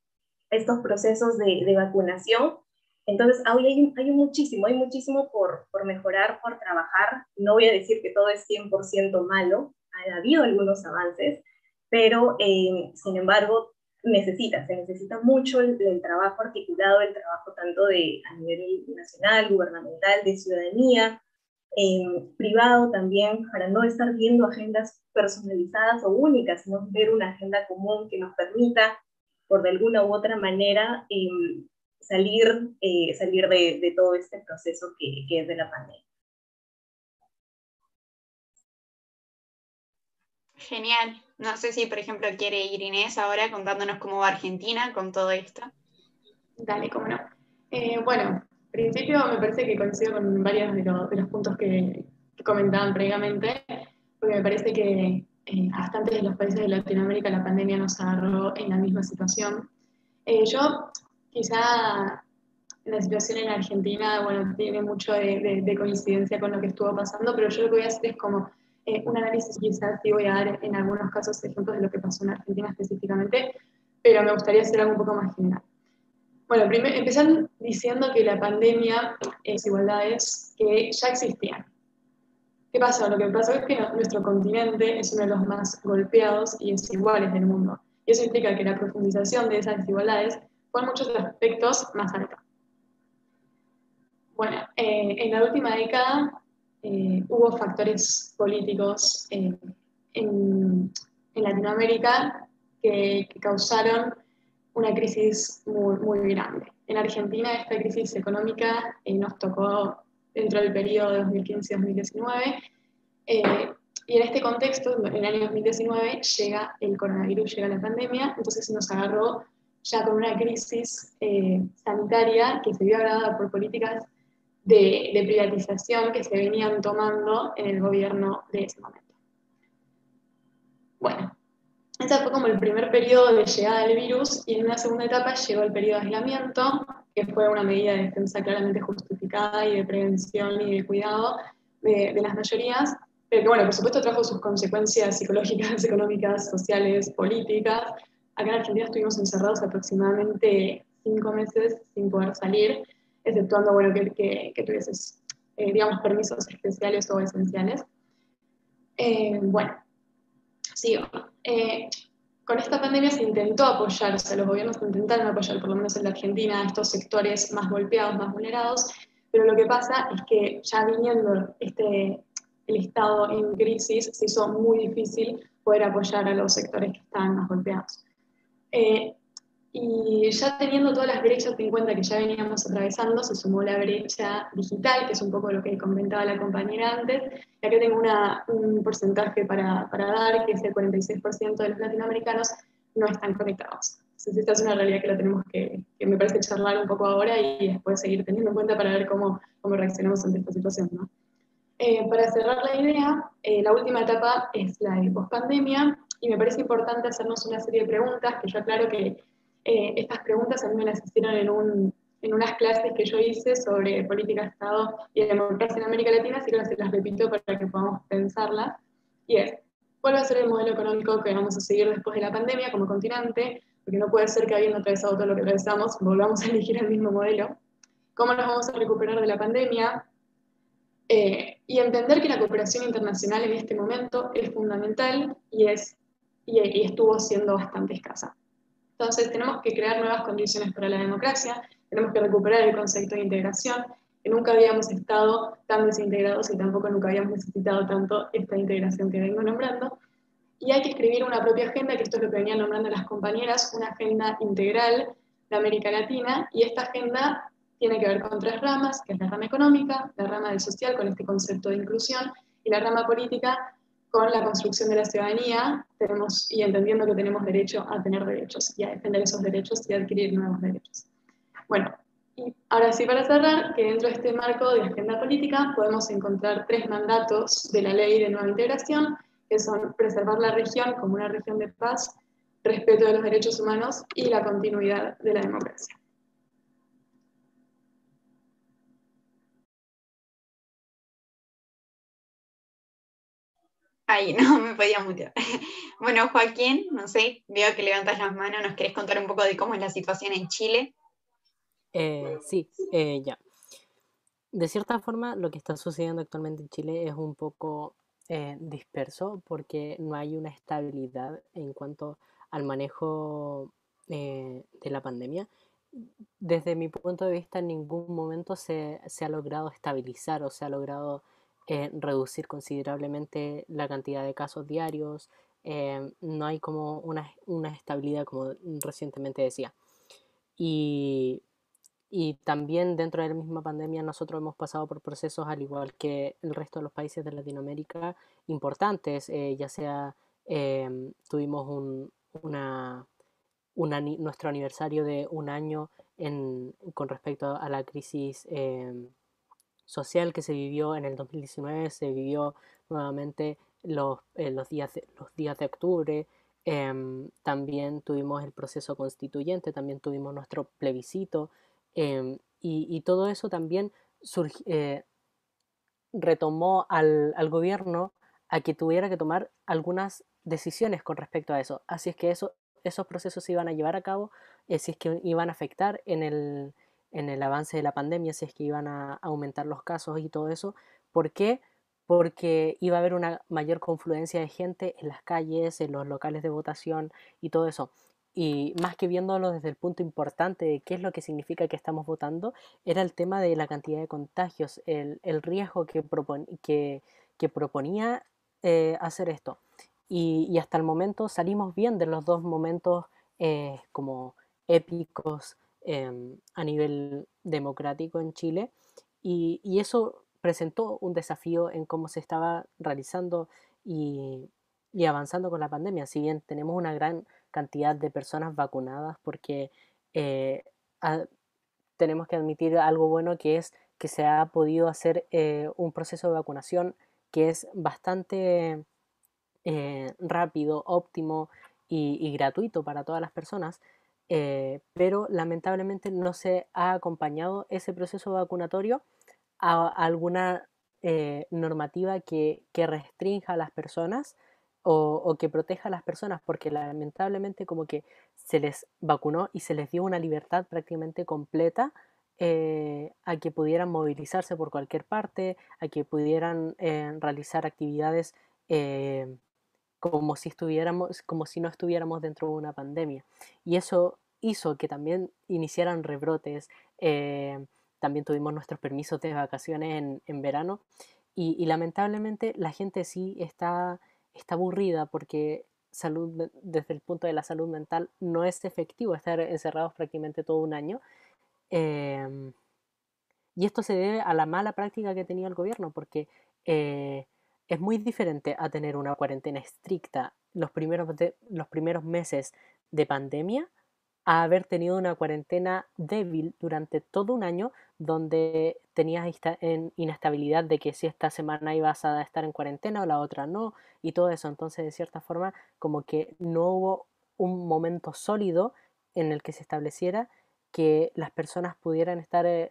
estos procesos de, de vacunación. Entonces, hoy hay, hay, muchísimo, hay muchísimo por, por, mejorar, por trabajar. No voy a decir que todo es 100% malo, ha habido algunos avances, pero eh, sin embargo, necesita, se necesita mucho el, trabajo articulado, el trabajo tanto de, a nivel nacional, gubernamental, de ciudadanía, eh, privado también, para no estar viendo agendas personalizadas o únicas, sino ver una agenda común que nos permita por de alguna u otra manera em, salir, eh, salir de, de, todo este proceso que, que es de la pandemia. Genial. No sé si, por ejemplo, quiere ir Inés ahora contándonos cómo va Argentina con todo esto. Dale, cómo no. Eh, bueno, en principio me parece que coincido con varios de, de los puntos que, que, comentaban previamente, porque me parece que eh, a bastantes de los países de Latinoamérica la pandemia nos agarró en la misma situación. Eh, yo quizá la situación en Argentina, bueno, tiene mucho de, coincidencia con lo que estuvo pasando, pero yo lo que voy a hacer es como eh, un análisis, quizás sí voy a dar en algunos casos ejemplos de lo que pasó en Argentina específicamente, pero me gustaría hacer algo un poco más general. Bueno, primero, empezar diciendo que la pandemia es desigualdades que ya existían. ¿Qué pasó? Lo que pasó es que nuestro continente es uno de los más golpeados y desiguales del mundo. Y eso implica que la profundización de esas desigualdades fue en muchos aspectos más alta. Bueno, eh, en la última década eh, hubo factores políticos eh, en, en, Latinoamérica que, que, causaron una crisis muy, muy grande. En Argentina esta crisis económica nos tocó dentro del periodo de 2015-2019 y en este contexto, en el año 2019, llega el coronavirus, llega la pandemia, entonces nos agarró ya con una crisis sanitaria que se vio agravada por políticas de, privatización que se venían tomando en el gobierno de ese momento. Bueno, ese fue como el primer periodo de llegada del virus y en una segunda etapa llegó el periodo de aislamiento, que fue una medida de defensa claramente justificada y de prevención y de cuidado de, las mayorías, pero que bueno, por supuesto trajo sus consecuencias psicológicas, económicas, sociales, políticas. Acá en Argentina estuvimos encerrados aproximadamente cinco meses sin poder salir exceptuando bueno, que, que, tuvieses, eh, digamos, permisos especiales o esenciales. Eh, bueno, sigo. Eh, con esta pandemia se intentó apoyarse, los gobiernos intentaron apoyar, por lo menos en la Argentina, a estos sectores más golpeados, más vulnerados, pero lo que pasa es que ya viniendo este, el Estado en crisis, se hizo muy difícil poder apoyar a los sectores que estaban más golpeados. Y ya teniendo todas las brechas en cuenta que ya veníamos atravesando, se sumó la brecha digital, que es un poco lo que comentaba la compañera antes. Y acá tengo una, un porcentaje para, para, dar, que es el 46% de los latinoamericanos no están conectados. Entonces esta es una realidad que la tenemos que, que me parece charlar un poco ahora y después seguir teniendo en cuenta para ver cómo, cómo reaccionamos ante esta situación. ¿no? Eh, para cerrar la idea, eh, la última etapa es la de pospandemia y me parece importante hacernos una serie de preguntas que yo aclaro que eh, estas preguntas a mí me las hicieron en, un, en, unas clases que yo hice sobre política Estado y democracia en América Latina, así que las, las repito para que podamos pensarlas. Y es, ¿cuál va a ser el modelo económico que vamos a seguir después de la pandemia como continente? Porque no puede ser que habiendo atravesado todo lo que atravesamos, volvamos a elegir el mismo modelo. ¿Cómo nos vamos a recuperar de la pandemia? Eh, y entender que la cooperación internacional en este momento es fundamental y, es, y, y estuvo siendo bastante escasa. Entonces tenemos que crear nuevas condiciones para la democracia, tenemos que recuperar el concepto de integración, que nunca habíamos estado tan desintegrados y tampoco nunca habíamos necesitado tanto esta integración que vengo nombrando. Y hay que escribir una propia agenda, que esto es lo que venían nombrando las compañeras, una agenda integral de América Latina, y esta agenda tiene que ver con tres ramas, que es la rama económica, la rama del social, con este concepto de inclusión, y la rama política, con la construcción de la ciudadanía y entendiendo que tenemos derecho a tener derechos y a defender esos derechos y a adquirir nuevos derechos. Bueno, y ahora sí para cerrar, que dentro de este marco de agenda política podemos encontrar tres mandatos de la ley de nueva integración, que son preservar la región como una región de paz, respeto de los derechos humanos y la continuidad de la democracia. Ay, no, me podía mutear. Bueno, Joaquín, no sé, veo que levantas las manos, ¿nos querés contar un poco de cómo es la situación en Chile? Eh, sí, eh, ya. De cierta forma, lo que está sucediendo actualmente en Chile es un poco eh, disperso porque no hay una estabilidad en cuanto al manejo de la pandemia. Desde mi punto de vista, en ningún momento se, se ha logrado estabilizar o se ha logrado eh, reducir considerablemente la cantidad de casos diarios, eh, no hay como una, una, estabilidad como recientemente decía. Y, y, también dentro de la misma pandemia nosotros hemos pasado por procesos al igual que el resto de los países de Latinoamérica importantes, eh, ya sea tuvimos un, una, una, nuestro aniversario de un año en, con respecto a la crisis social que se vivió en el 2019, se vivió nuevamente los, eh, los, días, de, los días de octubre, em, también tuvimos el proceso constituyente, también tuvimos nuestro plebiscito, em, y, todo eso también eh, retomó al, gobierno a que tuviera que tomar algunas decisiones con respecto a eso. Así es que eso, esos procesos se iban a llevar a cabo, eh, si es que iban a afectar en el, en el avance de la pandemia, si es que iban a aumentar los casos y todo eso. ¿Por qué? Porque iba a haber una mayor confluencia de gente en las calles, en los locales de votación y todo eso. Y más que viéndolo desde el punto importante de qué es lo que significa que estamos votando, era el tema de la cantidad de contagios, el, riesgo que, que, que proponía eh, hacer esto. Y, hasta el momento salimos bien de los dos momentos eh, como épicos Em, a nivel democrático en Chile y, eso presentó un desafío en cómo se estaba realizando y, avanzando con la pandemia. Si bien tenemos una gran cantidad de personas vacunadas, porque eh, tenemos que admitir algo bueno que es que se ha podido hacer eh, un proceso de vacunación que es bastante eh, rápido, óptimo y, gratuito para todas las personas. Eh, pero lamentablemente no se ha acompañado ese proceso vacunatorio a, alguna eh, normativa que, restrinja a las personas o, que proteja a las personas, porque lamentablemente como que se les vacunó y se les dio una libertad prácticamente completa eh, a que pudieran movilizarse por cualquier parte, a que pudieran realizar actividades como si estuviéramos, como si no estuviéramos dentro de una pandemia. Y eso hizo que también iniciaran rebrotes. Eh, también tuvimos nuestros permisos de vacaciones en, verano. Y, lamentablemente la gente sí está, está aburrida porque salud, desde el punto de la salud mental no es efectivo estar encerrados prácticamente todo un año. Em, y esto se debe a la mala práctica que tenía el gobierno, porque eh, es muy diferente a tener una cuarentena estricta los primeros, los primeros meses de pandemia a haber tenido una cuarentena débil durante todo un año donde tenías inestabilidad de que si esta semana ibas a estar en cuarentena o la otra no y todo eso. Entonces, de cierta forma, como que no hubo un momento sólido en el que se estableciera que las personas pudieran estar eh,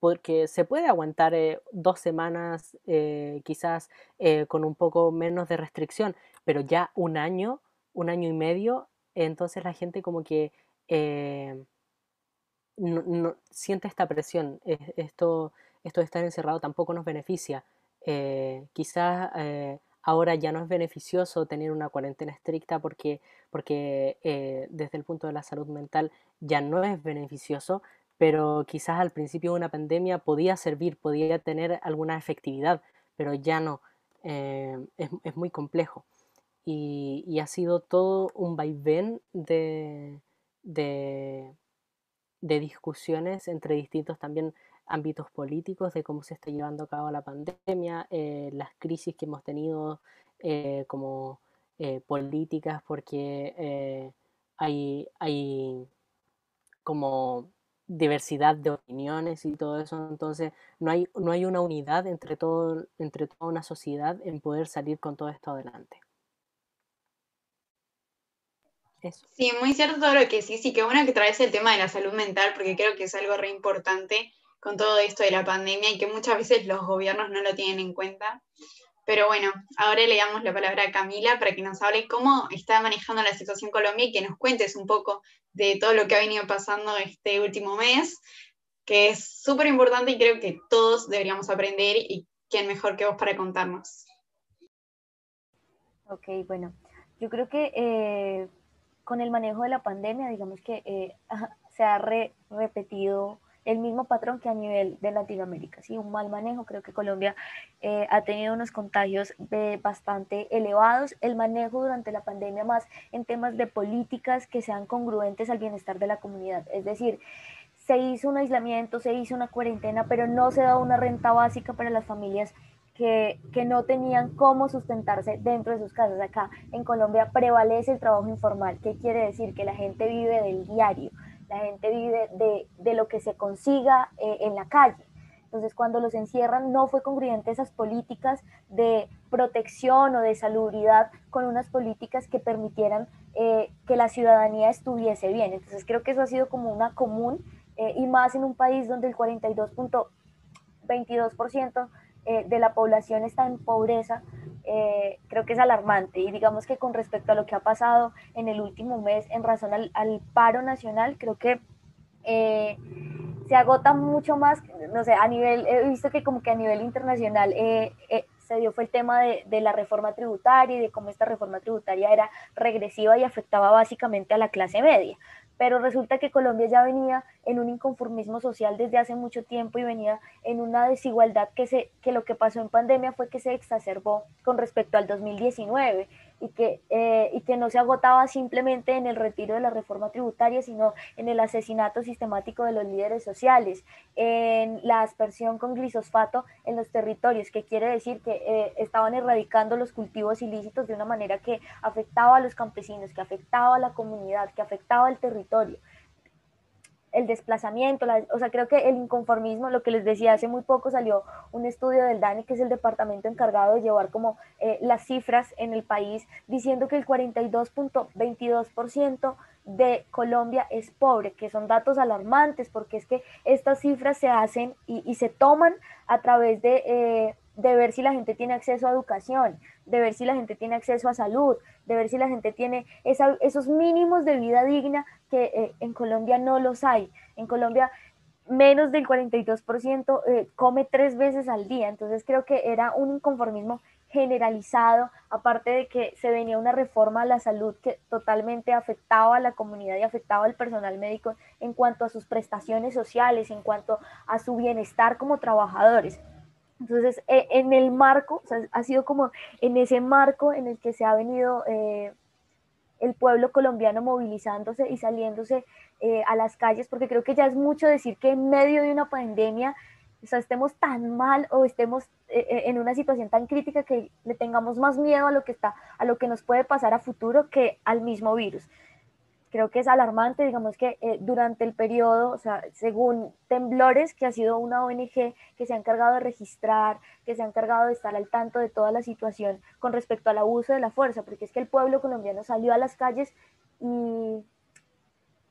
porque se puede aguantar eh, dos semanas eh, quizás eh, con un poco menos de restricción, pero ya un año, un año y medio, entonces la gente como que no, siente esta presión. esto, esto de estar encerrado tampoco nos beneficia. quizás ahora ya no es beneficioso tener una cuarentena estricta porque, porque desde el punto de la salud mental ya no es beneficioso, pero quizás al principio de una pandemia podía servir, podía tener alguna efectividad, pero ya no, eh, es, muy complejo. Y, ha sido todo un vaivén de, de, discusiones entre distintos también ámbitos políticos de cómo se está llevando a cabo la pandemia, eh, las crisis que hemos tenido eh, como políticas, porque hay, hay como diversidad de opiniones y todo eso, entonces no hay, no hay una unidad entre, todo, entre toda una sociedad en poder salir con todo esto adelante. Eso. Sí, muy cierto todo lo que sí, sí, que bueno que traes el tema de la salud mental, porque creo que es algo re importante con todo esto de la pandemia y que muchas veces los gobiernos no lo tienen en cuenta. Pero bueno, ahora le damos la palabra a Camila para que nos hable cómo está manejando la situación Colombia y que nos cuentes un poco de todo lo que ha venido pasando este último mes, que es súper importante y creo que todos deberíamos aprender y quién mejor que vos para contarnos. Ok, bueno, yo creo que eh, con el manejo de la pandemia, digamos que eh, se ha repetido el mismo patrón que a nivel de Latinoamérica, ¿sí? un mal manejo. Creo que Colombia eh, ha tenido unos contagios bastante elevados, el manejo durante la pandemia más en temas de políticas que sean congruentes al bienestar de la comunidad. Es decir, se hizo un aislamiento, se hizo una cuarentena, pero no se da una renta básica para las familias que, que, no tenían cómo sustentarse dentro de sus casas. Acá en Colombia prevalece el trabajo informal. ¿Qué quiere decir? Que la gente vive del diario la gente vive de, de lo que se consiga eh, en la calle. Entonces, cuando los encierran, no fue congruente esas políticas de protección o de salubridad con unas políticas que permitieran eh, que la ciudadanía estuviese bien. Entonces, creo que eso ha sido como una común eh, y más en un país donde el 42.22% eh, de la población está en pobreza, eh, creo que es alarmante. Y digamos que con respecto a lo que ha pasado en el último mes en razón al, paro nacional, creo que eh, se agota mucho más, no sé, a nivel, he visto que como que a nivel internacional se dio fue el tema de, de, la reforma tributaria y de cómo esta reforma tributaria era regresiva y afectaba básicamente a la clase media pero resulta que Colombia ya venía en un inconformismo social desde hace mucho tiempo y venía en una desigualdad que, se, que lo que pasó en pandemia fue que se exacerbó con respecto al 2019 y que, eh, y que no se agotaba simplemente en el retiro de la reforma tributaria, sino en el asesinato sistemático de los líderes sociales, en la aspersión con glisosfato en los territorios, que quiere decir que eh, estaban erradicando los cultivos ilícitos de una manera que afectaba a los campesinos, que afectaba a la comunidad, que afectaba al territorio el desplazamiento, o sea, creo que el inconformismo, lo que les decía, hace muy poco salió un estudio del DANI, que es el departamento encargado de llevar como eh, las cifras en el país, diciendo que el 42.22% de Colombia es pobre, que son datos alarmantes, porque es que estas cifras se hacen y, se toman a través de... Eh, de ver si la gente tiene acceso a educación, de ver si la gente tiene acceso a salud, de ver si la gente tiene esos mínimos de vida digna que eh, en Colombia no los hay. En Colombia menos del 42% eh, come tres veces al día, entonces creo que era un inconformismo generalizado, aparte de que se venía una reforma a la salud que totalmente afectaba a la comunidad y afectaba al personal médico en cuanto a sus prestaciones sociales, en cuanto a su bienestar como trabajadores. Entonces, eh, en el marco, o sea, ha sido como en ese marco en el que se ha venido eh, el pueblo colombiano movilizándose y saliéndose eh, a las calles, porque creo que ya es mucho decir que en medio de una pandemia, o sea, estemos tan mal o estemos en una situación tan crítica que le tengamos más miedo a lo que está, a lo que nos puede pasar a futuro que al mismo virus creo que es alarmante, digamos que eh, durante el periodo, o sea, según Temblores, que ha sido una ONG que se ha encargado de registrar, que se ha encargado de estar al tanto de toda la situación con respecto al abuso de la fuerza, porque es que el pueblo colombiano salió a las calles y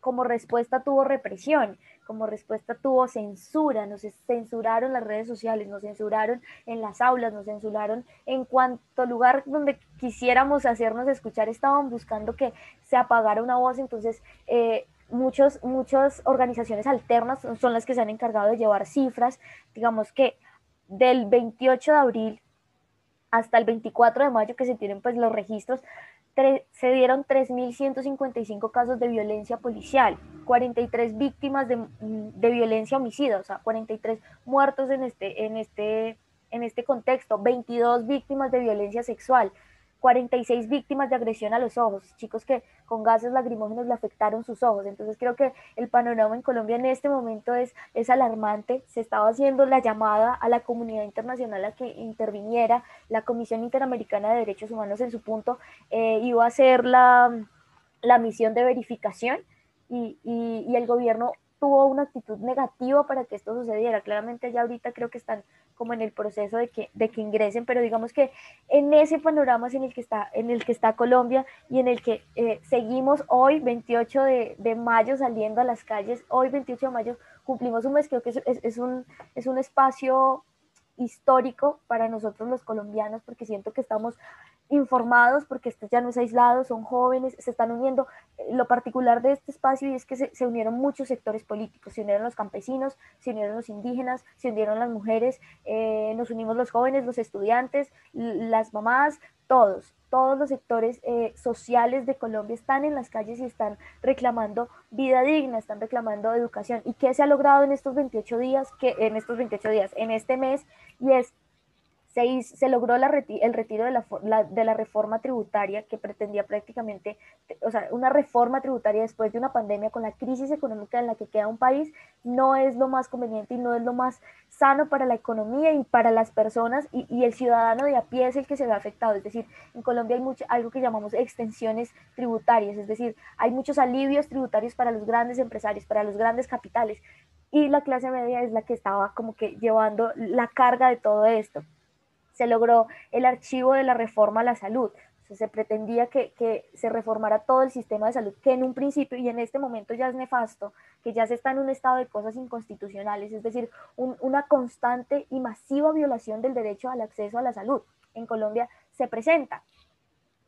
como respuesta tuvo represión, como respuesta tuvo censura, nos censuraron las redes sociales, nos censuraron en las aulas, nos censuraron en cuanto lugar donde quisiéramos hacernos escuchar, estaban buscando que se apagara una voz, entonces eh, muchos, muchas organizaciones alternas son las que se han encargado de llevar cifras, digamos que del 28 de abril hasta el 24 de mayo que se tienen pues los registros, se dieron 3.155 casos de violencia policial, 43 víctimas de, de, violencia homicida, o sea, 43 muertos en este, en, este, en este contexto, 22 víctimas de violencia sexual, 46 víctimas de agresión a los ojos, chicos que con gases lacrimógenos le afectaron sus ojos. Entonces creo que el panorama en Colombia en este momento es, es alarmante. Se estaba haciendo la llamada a la comunidad internacional a que interviniera. La Comisión Interamericana de Derechos Humanos en su punto eh, iba a hacer la, la misión de verificación y, y, y el gobierno tuvo una actitud negativa para que esto sucediera. Claramente ya ahorita creo que están como en el proceso de que, de que ingresen, pero digamos que en ese panorama en el que está, en el que está Colombia y en el que eh, seguimos hoy, 28 de, de, mayo, saliendo a las calles. Hoy, 28 de mayo, cumplimos un mes, creo que es, es, un, es un espacio histórico para nosotros los colombianos, porque siento que estamos informados, porque esto ya no es aislado, son jóvenes, se están uniendo. Lo particular de este espacio es que se, unieron muchos sectores políticos, se unieron los campesinos, se unieron los indígenas, se unieron las mujeres, eh, nos unimos los jóvenes, los estudiantes, las mamás, todos, todos los sectores eh, sociales de Colombia están en las calles y están reclamando vida digna, están reclamando educación. ¿Y qué se ha logrado en estos 28 días? Que, en estos 28 días, en este mes, y es se, logró el retiro de la, la reforma tributaria que pretendía prácticamente, o sea, una reforma tributaria después de una pandemia con la crisis económica en la que queda un país, no es lo más conveniente y no es lo más sano para la economía y para las personas y, el ciudadano de a pie es el que se ve afectado. Es decir, en Colombia hay mucho, algo que llamamos extensiones tributarias, es decir, hay muchos alivios tributarios para los grandes empresarios, para los grandes capitales y la clase media es la que estaba como que llevando la carga de todo esto se logró el archivo de la reforma a la salud. se pretendía que, se reformara todo el sistema de salud, que en un principio y en este momento ya es nefasto, que ya se está en un estado de cosas inconstitucionales, es decir, una constante y masiva violación del derecho al acceso a la salud. En Colombia se presenta.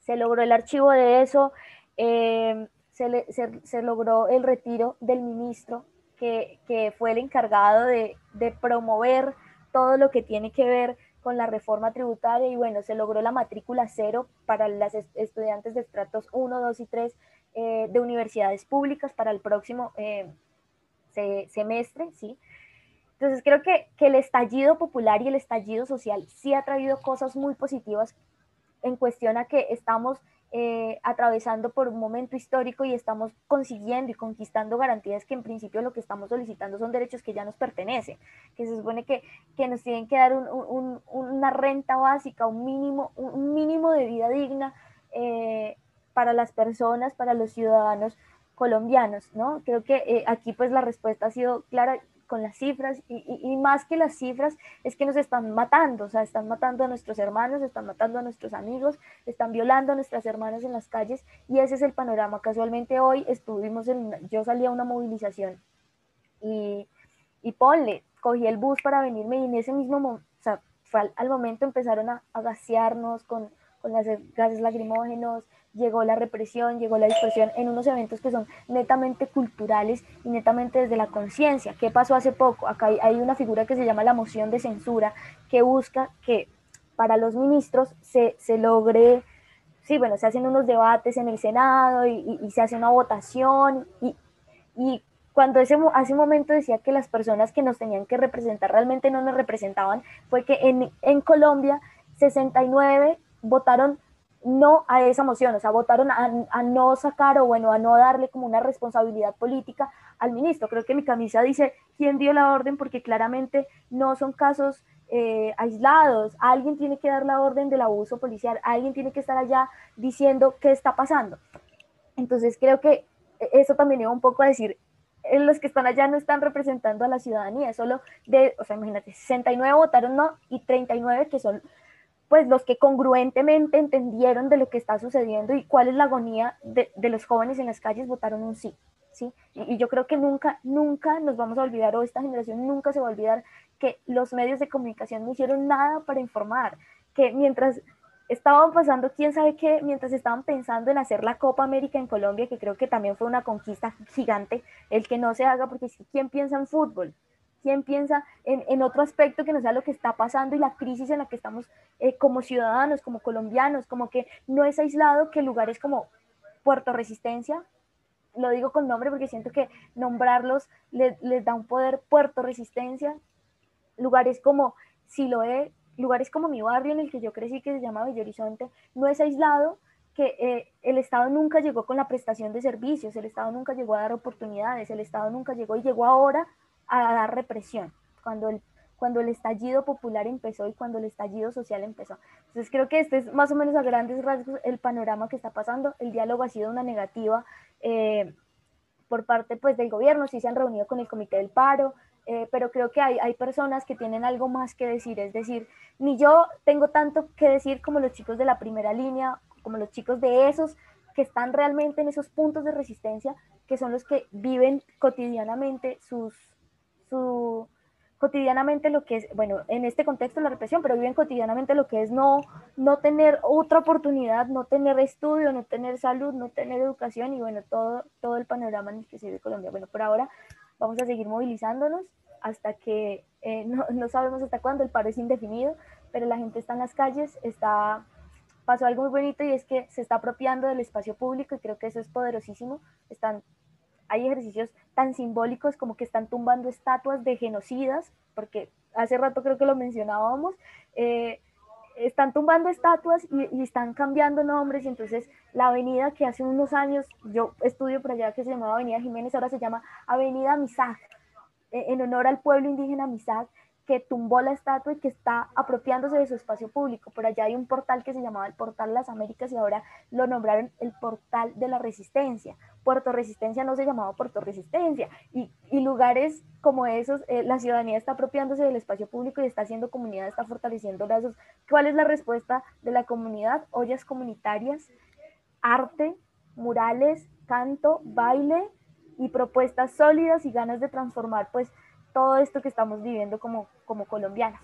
Se logró el archivo de eso, eh, se, logró el retiro del ministro, que, fue el encargado de, de promover todo lo que tiene que ver con la reforma tributaria y bueno, se logró la matrícula cero para las estudiantes de estratos 1, 2 y 3 eh, de universidades públicas para el próximo eh, semestre, ¿sí? Entonces creo que, que el estallido popular y el estallido social sí ha traído cosas muy positivas en cuestión a que estamos eh, atravesando por un momento histórico y estamos consiguiendo y conquistando garantías que en principio lo que estamos solicitando son derechos que ya nos pertenecen, que se supone que, que nos tienen que dar un, una renta básica, un mínimo, un mínimo de vida digna eh, para las personas, para los ciudadanos colombianos, ¿no? Creo que eh, aquí pues la respuesta ha sido clara con las cifras y, más que las cifras es que nos están matando, o sea, están matando a nuestros hermanos, están matando a nuestros amigos, están violando a nuestras hermanas en las calles y ese es el panorama. Casualmente hoy estuvimos en, yo salí a una movilización y, y ponle, cogí el bus para venirme y en ese mismo, o sea, al, momento empezaron a, a gasearnos con, con las gases lacrimógenos, llegó la represión, llegó la dispersión en unos eventos que son netamente culturales y netamente desde la conciencia. ¿Qué pasó hace poco? Acá hay, una figura que se llama la moción de censura que busca que para los ministros se, se logre, sí, bueno, se hacen unos debates en el Senado y, y, se hace una votación y, y cuando ese, hace un momento decía que las personas que nos tenían que representar realmente no nos representaban, fue que en, en Colombia 69 votaron no a esa moción, o sea, votaron a, no sacar o bueno, a no darle como una responsabilidad política al ministro. Creo que mi camisa dice quién dio la orden porque claramente no son casos eh, aislados. Alguien tiene que dar la orden del abuso policial, alguien tiene que estar allá diciendo qué está pasando. Entonces creo que eso también iba un poco a decir, eh, los que están allá no están representando a la ciudadanía, solo de, o sea, imagínate, 69 votaron no y 39 que son pues los que congruentemente entendieron de lo que está sucediendo y cuál es la agonía de, los jóvenes en las calles votaron un sí. ¿sí? Y, yo creo que nunca, nunca nos vamos a olvidar, o esta generación nunca se va a olvidar, que los medios de comunicación no hicieron nada para informar, que mientras estaban pasando quién sabe qué, mientras estaban pensando en hacer la Copa América en Colombia, que creo que también fue una conquista gigante, el que no se haga, porque ¿quién piensa en fútbol? Quién piensa en, otro aspecto que no sea lo que está pasando y la crisis en la que estamos eh, como ciudadanos, como colombianos, como que no es aislado que lugares como Puerto Resistencia, lo digo con nombre porque siento que nombrarlos les, da un poder Puerto Resistencia, lugares como Siloé, lugares como mi barrio en el que yo crecí que se llama Bello Horizonte, no es aislado que eh, el Estado nunca llegó con la prestación de servicios, el Estado nunca llegó a dar oportunidades, el Estado nunca llegó y llegó ahora a dar represión, cuando el, cuando el estallido popular empezó y cuando el estallido social empezó. Entonces creo que este es más o menos a grandes rasgos el panorama que está pasando. El diálogo ha sido una negativa eh, por parte pues, del gobierno, sí se han reunido con el comité del paro, eh, pero creo que hay, hay personas que tienen algo más que decir, es decir, ni yo tengo tanto que decir como los chicos de la primera línea, como los chicos de esos que están realmente en esos puntos de resistencia, que son los que viven cotidianamente sus, su cotidianamente lo que es, bueno, en este contexto la represión, pero viven cotidianamente lo que es no, no tener otra oportunidad, no tener estudio, no tener salud, no tener educación y bueno, todo, todo el panorama en el que se vive Colombia. Bueno, por ahora vamos a seguir movilizándonos hasta que, eh, no, no, sabemos hasta cuándo, el paro es indefinido, pero la gente está en las calles, está, pasó algo muy bonito y es que se está apropiando del espacio público y creo que eso es poderosísimo, están hay ejercicios tan simbólicos como que están tumbando estatuas de genocidas, porque hace rato creo que lo mencionábamos, eh, están tumbando estatuas y, están cambiando nombres y entonces la avenida que hace unos años yo estudio por allá que se llamaba Avenida Jiménez, ahora se llama Avenida Misag, eh, en honor al pueblo indígena Misag, que tumbó la estatua y que está apropiándose de su espacio público. Por allá hay un portal que se llamaba el Portal Las Américas y ahora lo nombraron el Portal de la Resistencia. Puerto Resistencia no se llamaba Puerto Resistencia. Y, lugares como esos, eh, la ciudadanía está apropiándose del espacio público y está haciendo comunidad, está fortaleciendo lazos. ¿Cuál es la respuesta de la comunidad? Ollas comunitarias, arte, murales, canto, baile y propuestas sólidas y ganas de transformar pues todo esto que estamos viviendo como, como colombianas.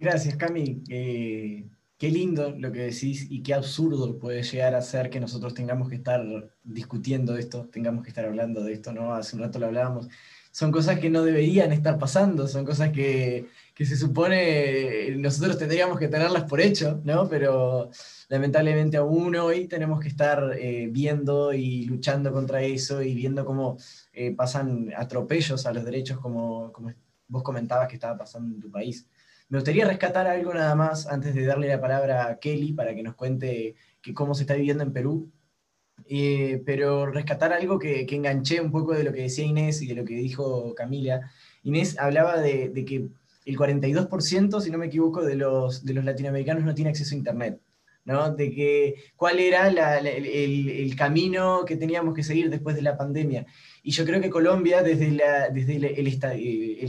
Gracias, Cami. Eh, qué lindo lo que decís y qué absurdo puede llegar a ser que nosotros tengamos que estar discutiendo esto, tengamos que estar hablando de esto, ¿no? Hace un rato lo hablábamos. Son cosas que no deberían estar pasando, son cosas que, que se supone nosotros tendríamos que tenerlas por hecho, ¿no? Pero lamentablemente aún hoy tenemos que estar eh, viendo y luchando contra eso y viendo cómo eh, pasan atropellos a los derechos como, como vos comentabas que estaba pasando en tu país. Me gustaría rescatar algo nada más antes de darle la palabra a Kelly para que nos cuente que cómo se está viviendo en Perú. Eh, pero rescatar algo que, que, enganché un poco de lo que decía Inés y de lo que dijo Camila. Inés hablaba de, de que el 42%, si no me equivoco, de los, de los latinoamericanos no tiene acceso a Internet. ¿no? De que cuál era el, camino que teníamos que seguir después de la pandemia. Y yo creo que Colombia, desde, desde el,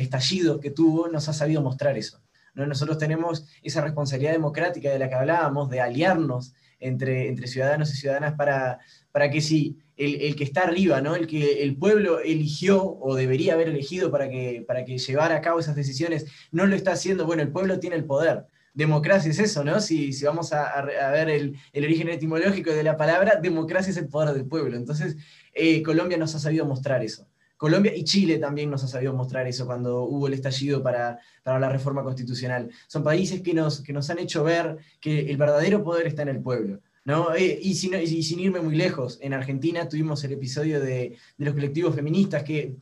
estallido que tuvo, nos ha sabido mostrar eso. ¿no? Nosotros tenemos esa responsabilidad democrática de la que hablábamos, de aliarnos entre, entre ciudadanos y ciudadanas para, para que si el, que está arriba, ¿no? el que el pueblo eligió o debería haber elegido para que, para que llevara a cabo esas decisiones, no lo está haciendo, bueno, el pueblo tiene el poder democracia es eso, ¿no? Si, si vamos a, ver el, origen etimológico de la palabra, democracia es el poder del pueblo. Entonces, eh, Colombia nos ha sabido mostrar eso. Colombia y Chile también nos ha sabido mostrar eso cuando hubo el estallido para, para la reforma constitucional. Son países que nos, que nos han hecho ver que el verdadero poder está en el pueblo. ¿No? Eh, y, sin, y, irme muy lejos, en Argentina tuvimos el episodio de, los colectivos feministas que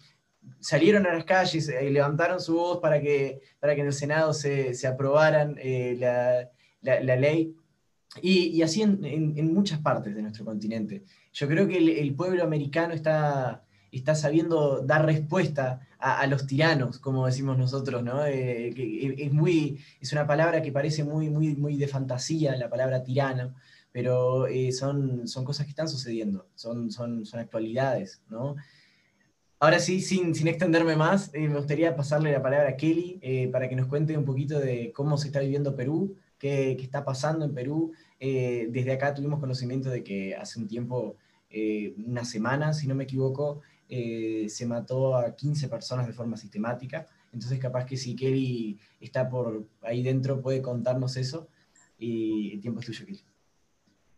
salieron a las calles y eh, levantaron su voz para que, para que en el Senado se, aprobaran eh, la, la, ley. Y, y así en, muchas partes de nuestro continente. Yo creo que el, pueblo americano está, está sabiendo dar respuesta a, los tiranos, como decimos nosotros, ¿no? Es, muy, es una palabra que parece muy, muy, muy de fantasía, la palabra tirano, pero son, son cosas que están sucediendo, son, son, son actualidades, ¿no? Ahora sí, sin, sin extenderme más, eh, me gustaría pasarle la palabra a Kelly eh, para que nos cuente un poquito de cómo se está viviendo Perú, qué, qué está pasando en Perú. Eh, desde acá tuvimos conocimiento de que hace un tiempo, una semana, si no me equivoco, se mató a 15 personas de forma sistemática. Entonces, capaz que si Kelly está por ahí dentro, puede contarnos eso. Y el tiempo es tuyo, Kelly.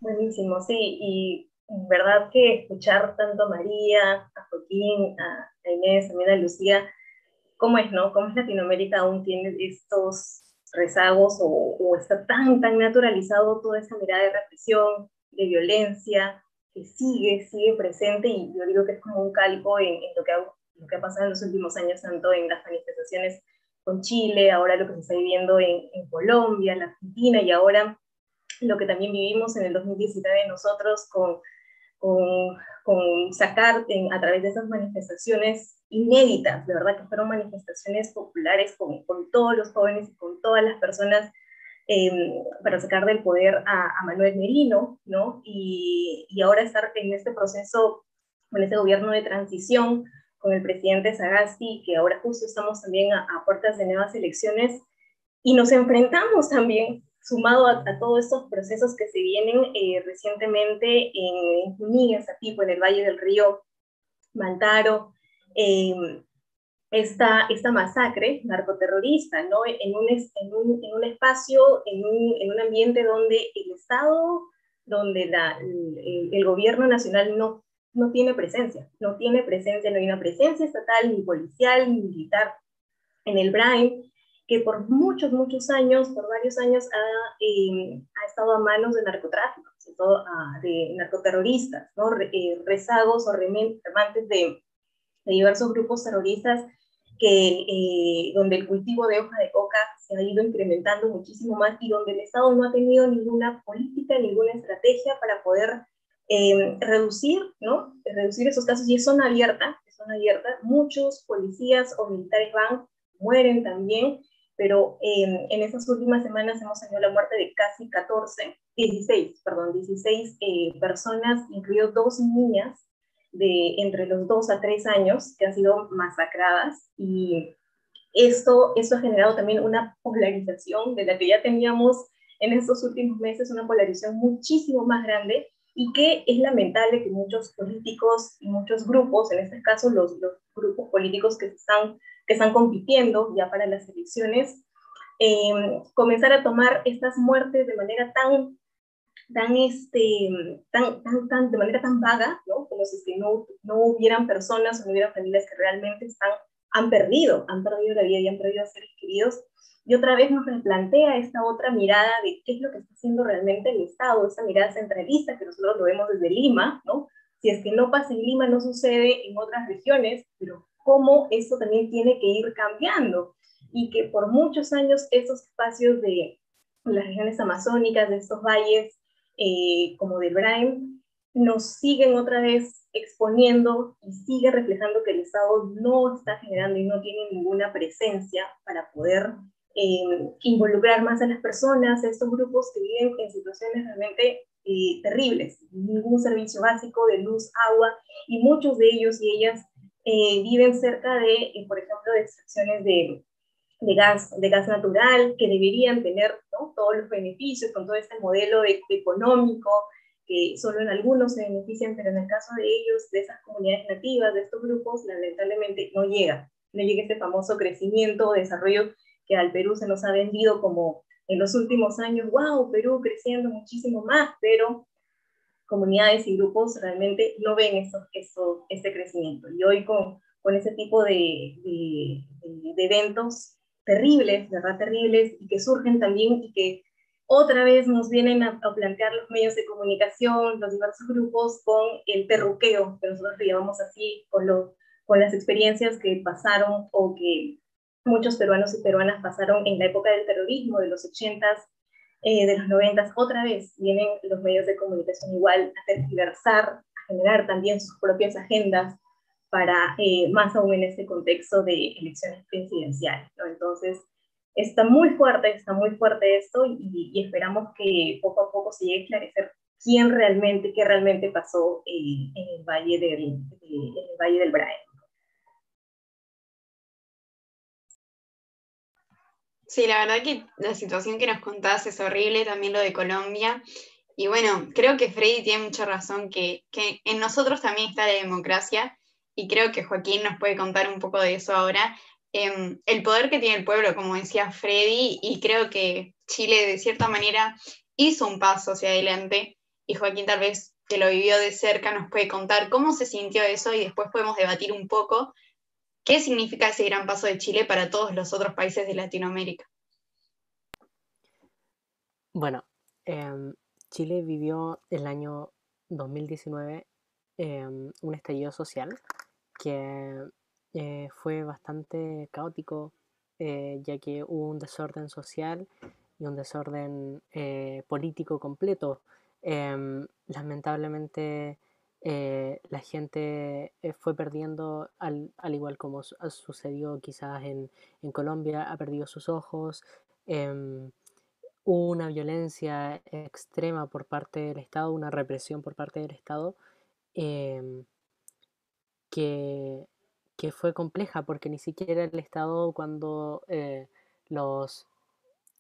Buenísimo, sí. Y verdad que escuchar tanto a María, a Joaquín, a, Inés, también a Lucía, cómo es, ¿no? Cómo es Latinoamérica aún tiene estos rezagos o, está tan, tan naturalizado toda esa mirada de represión, de violencia, que sigue, sigue presente y yo digo que es como un calco en, lo, que ha, lo que ha pasado en los últimos años, tanto en las manifestaciones con Chile, ahora lo que se está viviendo en, en Colombia, en Argentina y ahora lo que también vivimos en el 2019 nosotros con con, con sacar a través de esas manifestaciones inéditas, de verdad que fueron manifestaciones populares con, con todos los jóvenes y con todas las personas em, para sacar del poder a, Manuel Merino, ¿no? Y, y, ahora estar en este proceso, con este gobierno de transición, con el presidente Sagasti, que ahora justo estamos también a, a puertas de nuevas elecciones, y nos enfrentamos también sumado a, todos estos procesos que se vienen eh, recientemente en, Junín, en tipo en el Valle del Río Mantaro, em, esta, esta masacre narcoterrorista, ¿no? En un, en un, en un espacio, en un, en un, ambiente donde el Estado, donde el, el, gobierno nacional no, no tiene presencia, no tiene presencia, no hay una presencia estatal, ni policial, ni militar en el Brain, que por muchos, muchos años, por varios años, ha, eh, ha estado a manos de narcotráfico, sobre todo ah, de narcoterroristas, ¿no? Eh, rezagos o remantes de, de, diversos grupos terroristas que, eh, donde el cultivo de hoja de coca se ha ido incrementando muchísimo más y donde el Estado no ha tenido ninguna política, ninguna estrategia para poder reducir, ¿no? reducir esos casos y es zona abierta, es zona abierta, muchos policías o militares van mueren también, pero en, en estas últimas semanas hemos tenido la muerte de casi 14, 16, perdón, 16 eh, personas, incluido dos niñas de entre los 2 a 3 años que han sido masacradas. Y esto, esto ha generado también una polarización de la que ya teníamos en estos últimos meses, una polarización muchísimo más grande y que es lamentable que muchos políticos y muchos grupos, en este caso los, los grupos políticos que están, que están compitiendo ya para las elecciones, eh, comenzar a tomar estas muertes de manera tan tan, este, tan, tan, tan, de manera tan vaga, ¿no? Como si que no, no hubieran personas o no hubieran familias que realmente están, han perdido, han perdido la vida y han perdido a seres queridos. Y otra vez nos replantea esta otra mirada de qué es lo que está haciendo realmente el Estado, esa mirada centralista que nosotros lo vemos desde Lima, ¿no? Si es que no pasa en Lima, no sucede en otras regiones, pero cómo esto también tiene que ir cambiando y que por muchos años esos espacios de las regiones amazónicas, de estos valles, eh, como de Brian, nos siguen otra vez exponiendo y sigue reflejando que el Estado no está generando y no tiene ninguna presencia para poder eh, involucrar más a las personas, a estos grupos que viven en situaciones realmente eh, terribles, ningún servicio básico de luz, agua, y muchos de ellos y ellas viven cerca de, por ejemplo, de extracciones de, de gas, de gas natural, que deberían tener todos los beneficios con todo este modelo económico, que solo en algunos se benefician, pero en el caso de ellos, de esas comunidades nativas, de estos grupos, lamentablemente no llega, no llega este famoso crecimiento o desarrollo que al Perú se nos ha vendido como en los últimos años, wow, Perú creciendo muchísimo más, pero comunidades y grupos realmente no ven esto, esto, este crecimiento. Y hoy con, con ese tipo de, de, de eventos terribles, verdad terribles, y que surgen también y que otra vez nos vienen a, plantear los medios de comunicación, los diversos grupos, con el perruqueo, que nosotros le llamamos así, con, lo, con las experiencias que pasaron o que muchos peruanos y peruanas pasaron en la época del terrorismo, de los 80s, eh, de los 90s. Otra vez vienen los medios de comunicación igual a tergiversar, a generar también sus propias agendas, para eh, más aún en este contexto de elecciones presidenciales. Entonces, está muy fuerte, está muy fuerte esto y, esperamos que poco a poco se llegue a esclarecer quién realmente, qué realmente pasó eh, en, el Valle del, en el Valle del Braen. Sí, la verdad que la situación que nos contás es horrible, también lo de Colombia. Y bueno, creo que Freddy tiene mucha razón, que, que en nosotros también está la democracia y creo que Joaquín nos puede contar un poco de eso ahora, em, el poder que tiene el pueblo, como decía Freddy, y creo que Chile de cierta manera hizo un paso hacia adelante, y Joaquín tal vez que lo vivió de cerca nos puede contar cómo se sintió eso y después podemos debatir un poco qué significa ese gran paso de Chile para todos los otros países de Latinoamérica. Bueno, em, Chile vivió el año 2019 em, un estallido social que eh, fue bastante caótico, eh, ya que hubo un desorden social y un desorden eh, político completo. Em, lamentablemente la gente fue perdiendo, al, igual como sucedió quizás en, en, Colombia, ha perdido sus ojos. Em, hubo una violencia extrema por parte del Estado, una represión por parte del Estado. Em, que, fue compleja porque ni siquiera el Estado cuando eh, los,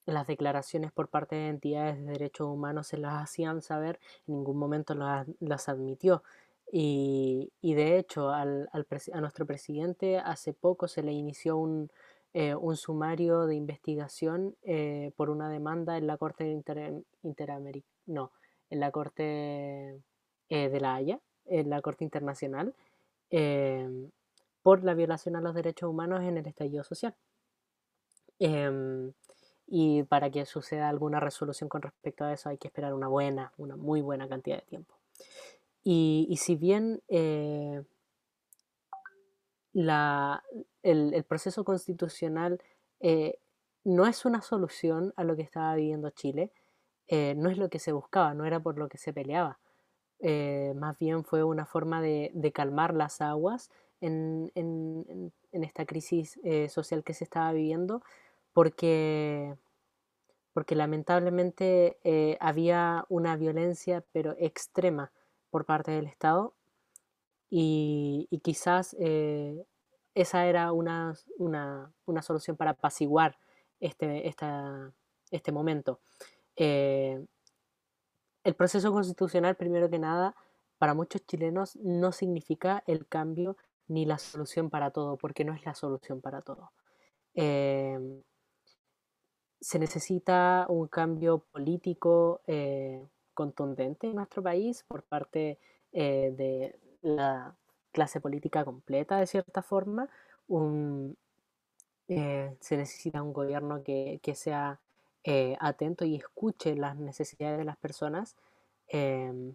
las declaraciones por parte de entidades de derechos humanos se las hacían saber, en ningún momento las, admitió. Y, de hecho al, a nuestro presidente hace poco se le inició un, eh, un sumario de investigación eh, por una demanda en la Corte Interamericana, no, en la Corte de la Haya, en la Corte Internacional, Em, por la violación a los derechos humanos en el estallido social. Em, y para que suceda alguna resolución con respecto a eso hay que esperar una buena, una muy buena cantidad de tiempo. Y, si bien eh, el, proceso constitucional eh, no es una solución a lo que estaba viviendo Chile, eh, no es lo que se buscaba, no era por lo que se peleaba. Eh, más bien fue una forma de, calmar las aguas en, esta crisis eh, social que se estaba viviendo, porque, porque lamentablemente eh, había una violencia, pero extrema, por parte del Estado, y, quizás eh, esa era una, una, solución para apaciguar este, este momento. el proceso constitucional, primero que nada, para muchos chilenos no significa el cambio ni la solución para todo, porque no es la solución para todo. Se necesita un cambio político eh, contundente en nuestro país por parte eh, de la clase política completa, de cierta forma. Eh, se necesita un gobierno que, que sea atento y escuche las necesidades de las personas em,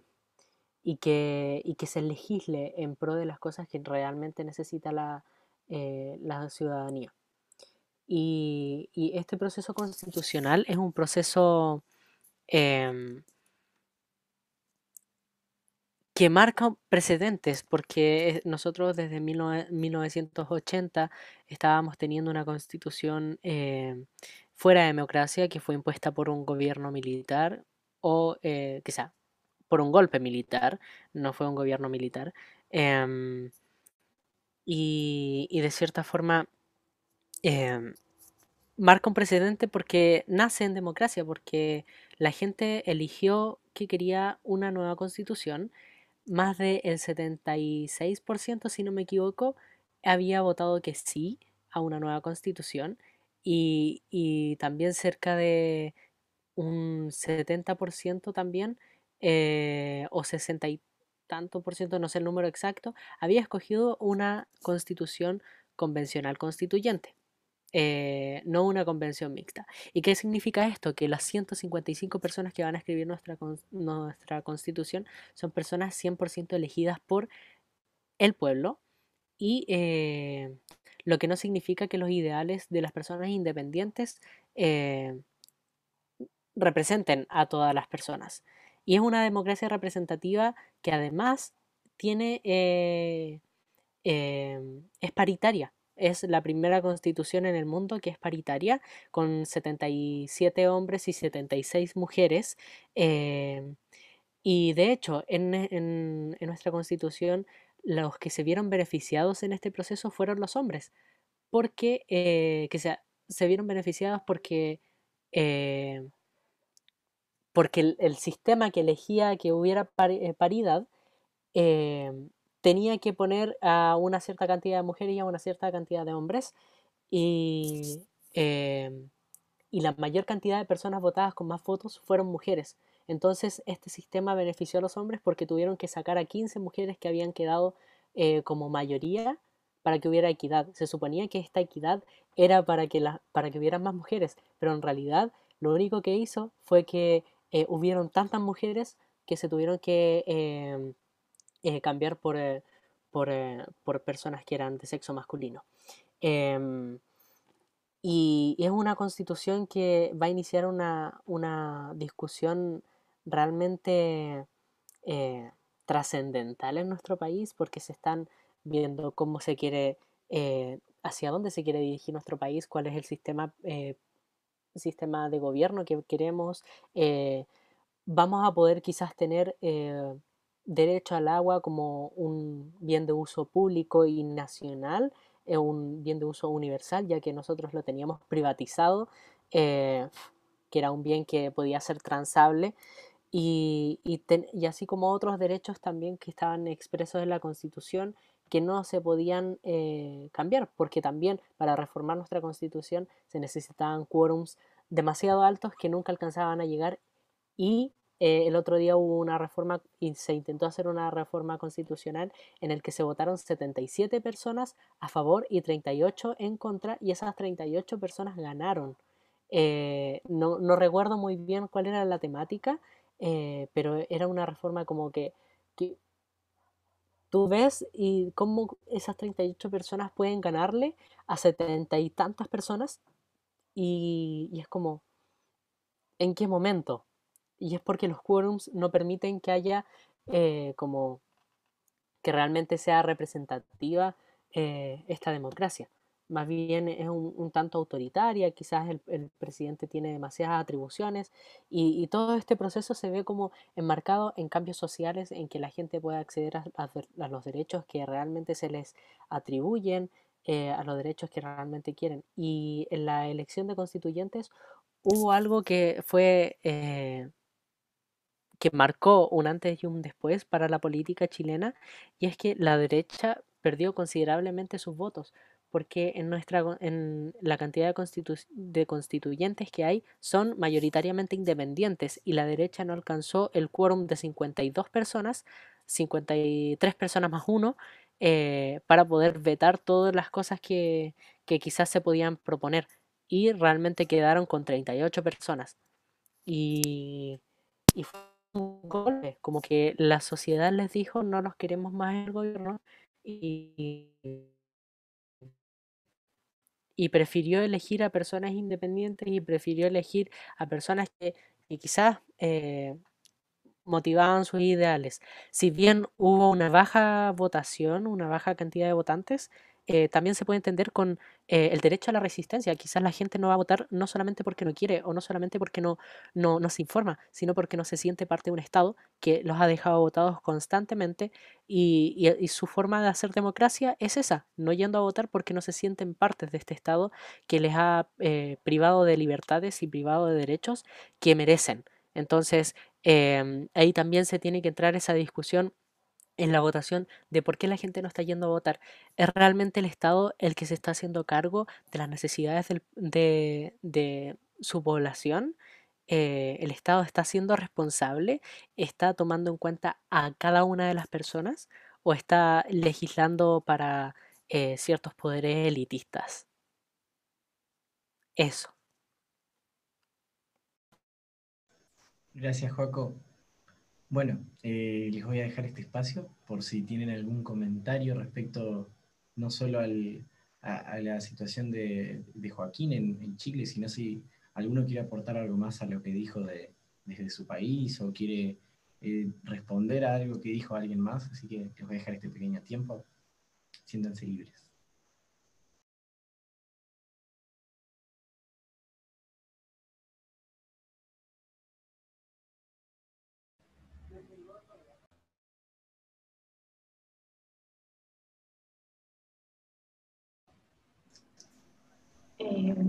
y que, y que se legisle en pro de las cosas que realmente necesita la, la ciudadanía. Y, y, este proceso constitucional es un proceso em, que marca precedentes, porque nosotros desde 1980 estábamos teniendo una constitución em, fuera de democracia que fue impuesta por un gobierno militar o eh, quizá por un golpe militar, no fue un gobierno militar. Em, y, de cierta forma em, marca un precedente porque nace en democracia, porque la gente eligió que quería una nueva constitución. Más del 76%, si no me equivoco, había votado que sí a una nueva constitución y, y también cerca de un 70% también eh, o 60 y tanto por ciento, no sé el número exacto, había escogido una constitución convencional constituyente. Eh, no una convención mixta. ¿Y qué significa esto? Que las 155 personas que van a escribir nuestra, nuestra constitución son personas 100% elegidas por el pueblo y eh, lo que no significa que los ideales de las personas independientes representen a todas las personas. Y es una democracia representativa que además tiene, eh, es paritaria. Es la primera constitución en el mundo que es paritaria, con 77 hombres y 76 mujeres. Em, y de hecho, en, en, nuestra constitución, los que se vieron beneficiados en este proceso fueron los hombres, porque eh, que se, se, vieron beneficiados porque eh, porque el, sistema que elegía que hubiera eh, paridad eh, tenía que poner a una cierta cantidad de mujeres y a una cierta cantidad de hombres y, eh, y la mayor cantidad de personas votadas con más votos fueron mujeres. Entonces este sistema benefició a los hombres porque tuvieron que sacar a 15 mujeres que habían quedado como mayoría para que hubiera equidad. Se suponía que esta equidad era para que, para que hubiera más mujeres, pero en realidad lo único que hizo fue que eh, hubieron tantas mujeres que se tuvieron que em, eh, cambiar por, eh, por, personas que eran de sexo masculino. Em, y, es una constitución que va a iniciar una, discusión realmente trascendental en nuestro país porque se están viendo cómo se quiere, hacia dónde se quiere dirigir nuestro país, cuál es el sistema sistema de gobierno que queremos, eh, vamos a poder quizás tener eh, derecho al agua como un bien de uso público y nacional, eh, un bien de uso universal, ya que nosotros lo teníamos privatizado, que era un bien que podía ser transable. Y, y, así como otros derechos también que estaban expresos en la Constitución que no se podían eh, cambiar, porque también para reformar nuestra constitución se necesitaban quórums demasiado altos que nunca alcanzaban a llegar y eh, el otro día hubo una reforma y se intentó hacer una reforma constitucional en el que se votaron 77 personas a favor y 38 en contra y esas 38 personas ganaron. Eh, no, no, recuerdo muy bien cuál era la temática, pero era una reforma como que, tú ves y cómo esas 38 personas pueden ganarle a 70 y tantas personas y, es como, ¿en qué momento? Y es porque los quórums no permiten que haya eh, como que realmente sea representativa eh, esta democracia. Más bien es un, tanto autoritaria, quizás el, presidente tiene demasiadas atribuciones y, todo este proceso se ve como enmarcado en cambios sociales en que la gente pueda acceder a, los derechos que realmente se les atribuyen, eh, a los derechos que realmente quieren. Y en la elección de constituyentes hubo algo que fue que marcó un antes y un después para la política chilena, y es que la derecha perdió considerablemente sus votos, porque en, nuestra, en la cantidad de, de constituyentes que hay son mayoritariamente independientes y la derecha no alcanzó el quórum de 52 personas, 53 personas más uno, eh, para poder vetar todas las cosas que, que quizás se podían proponer y realmente quedaron con 38 personas. Y, y golpe, como que la sociedad les dijo no nos queremos más el gobierno y, y prefirió elegir a personas independientes y prefirió elegir a personas que, quizás eh, motivaban sus ideales. Si bien hubo una baja votación, una baja cantidad de votantes, eh, también se puede entender con eh, el derecho a la resistencia. Quizás la gente no va a votar no solamente porque no quiere o no solamente porque no, no, se informa, sino porque no se siente parte de un Estado que los ha dejado votados constantemente y, su forma de hacer democracia es esa, no yendo a votar porque no se sienten parte de este Estado que les ha eh, privado de libertades y privado de derechos que merecen. Entonces, em, ahí también se tiene que entrar esa discusión en la votación de por qué la gente no está yendo a votar. ¿Es realmente el Estado el que se está haciendo cargo de las necesidades de, su población? Eh, ¿El Estado está siendo responsable? ¿Está tomando en cuenta a cada una de las personas? ¿O está legislando para eh, ciertos poderes elitistas? Eso. Gracias, Joaco. Bueno, eh, les voy a dejar este espacio por si tienen algún comentario respecto no solo a, la situación de, Joaquín en, Chile, sino si alguno quiere aportar algo más a lo que dijo desde su país o quiere eh, responder a algo que dijo alguien más. Así que les voy a dejar este pequeño tiempo. Siéntanse libres.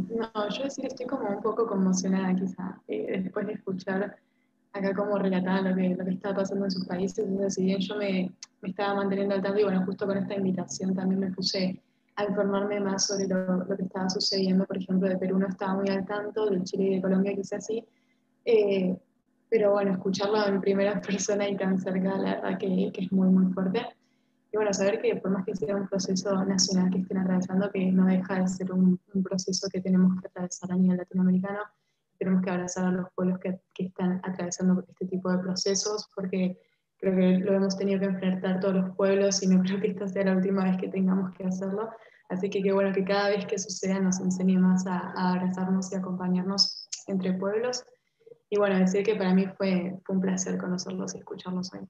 No, yo decir estoy como un poco conmocionada quizá, eh, después de escuchar acá cómo relataban lo que, lo que estaba pasando en sus países, entonces si bien yo me, me, estaba manteniendo al tanto y bueno, justo con esta invitación también me puse a informarme más sobre lo, lo, que estaba sucediendo, por ejemplo, de Perú no estaba muy al tanto, del Chile y de Colombia quizás sí, eh, pero bueno, escucharlo en primera persona y tan cerca, la verdad que, que es muy, muy fuerte. Y bueno, saber que por más que sea un proceso nacional que estén atravesando, que no deja de ser un, proceso que tenemos que atravesar a nivel latinoamericano, tenemos que abrazar a los pueblos que, que, están atravesando este tipo de procesos, porque creo que lo hemos tenido que enfrentar todos los pueblos y no creo que esta sea la última vez que tengamos que hacerlo. Así que qué bueno que cada vez que suceda nos enseñe más a, a abrazarnos y acompañarnos entre pueblos. Y bueno, decir que para mí fue, fue un placer conocerlos y escucharlos hoy.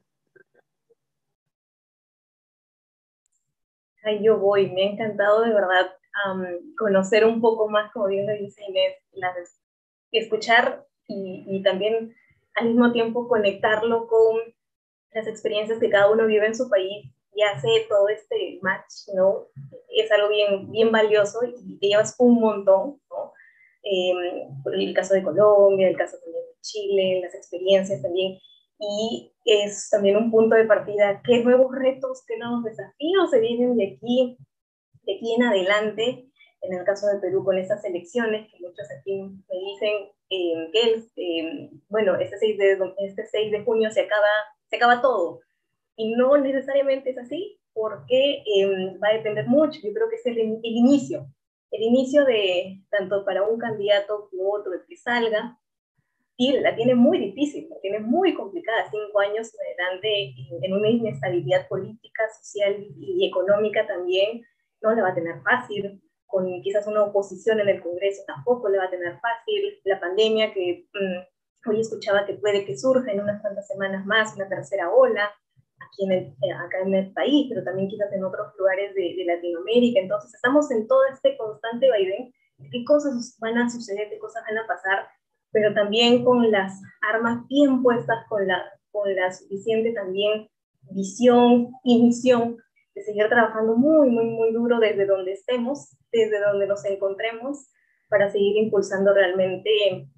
Yo voy. Me ha encantado de verdad conocer un poco más, como bien lo dice Inés, escuchar y, también al mismo tiempo conectarlo con las experiencias que cada uno vive en su país y hace todo este match, ¿no? Es algo bien, bien valioso y te llevas un montón, ¿no? Eh, el caso de Colombia, el caso también de Chile, las experiencias también y es también un punto de partida. ¿Qué nuevos retos, qué nuevos desafíos se vienen de aquí, de aquí en adelante? En el caso de Perú, con estas elecciones, que muchos aquí me dicen eh, que, eh, bueno, este 6, de, este 6 de junio se acaba, se acaba todo. Y no necesariamente es así, porque eh, va a depender mucho. Yo creo que es el, el inicio, el inicio de tanto para un candidato como otro que salga, la tiene muy difícil, la tiene muy complicada, cinco años adelante en una inestabilidad política, social y económica también, no la va a tener fácil, con quizás una oposición en el Congreso tampoco le va a tener fácil, la pandemia que mm, hoy escuchaba que puede que surja en unas cuantas semanas más, una tercera ola, aquí en el, eh, acá en el país, pero también quizás en otros lugares de, de Latinoamérica. Entonces estamos en todo este constante vaivén qué cosas van a suceder, qué cosas van a pasar, pero también con las armas bien puestas, con la, con la suficiente también visión y misión de seguir trabajando muy, muy, muy duro desde donde estemos, desde donde nos encontremos, para seguir impulsando realmente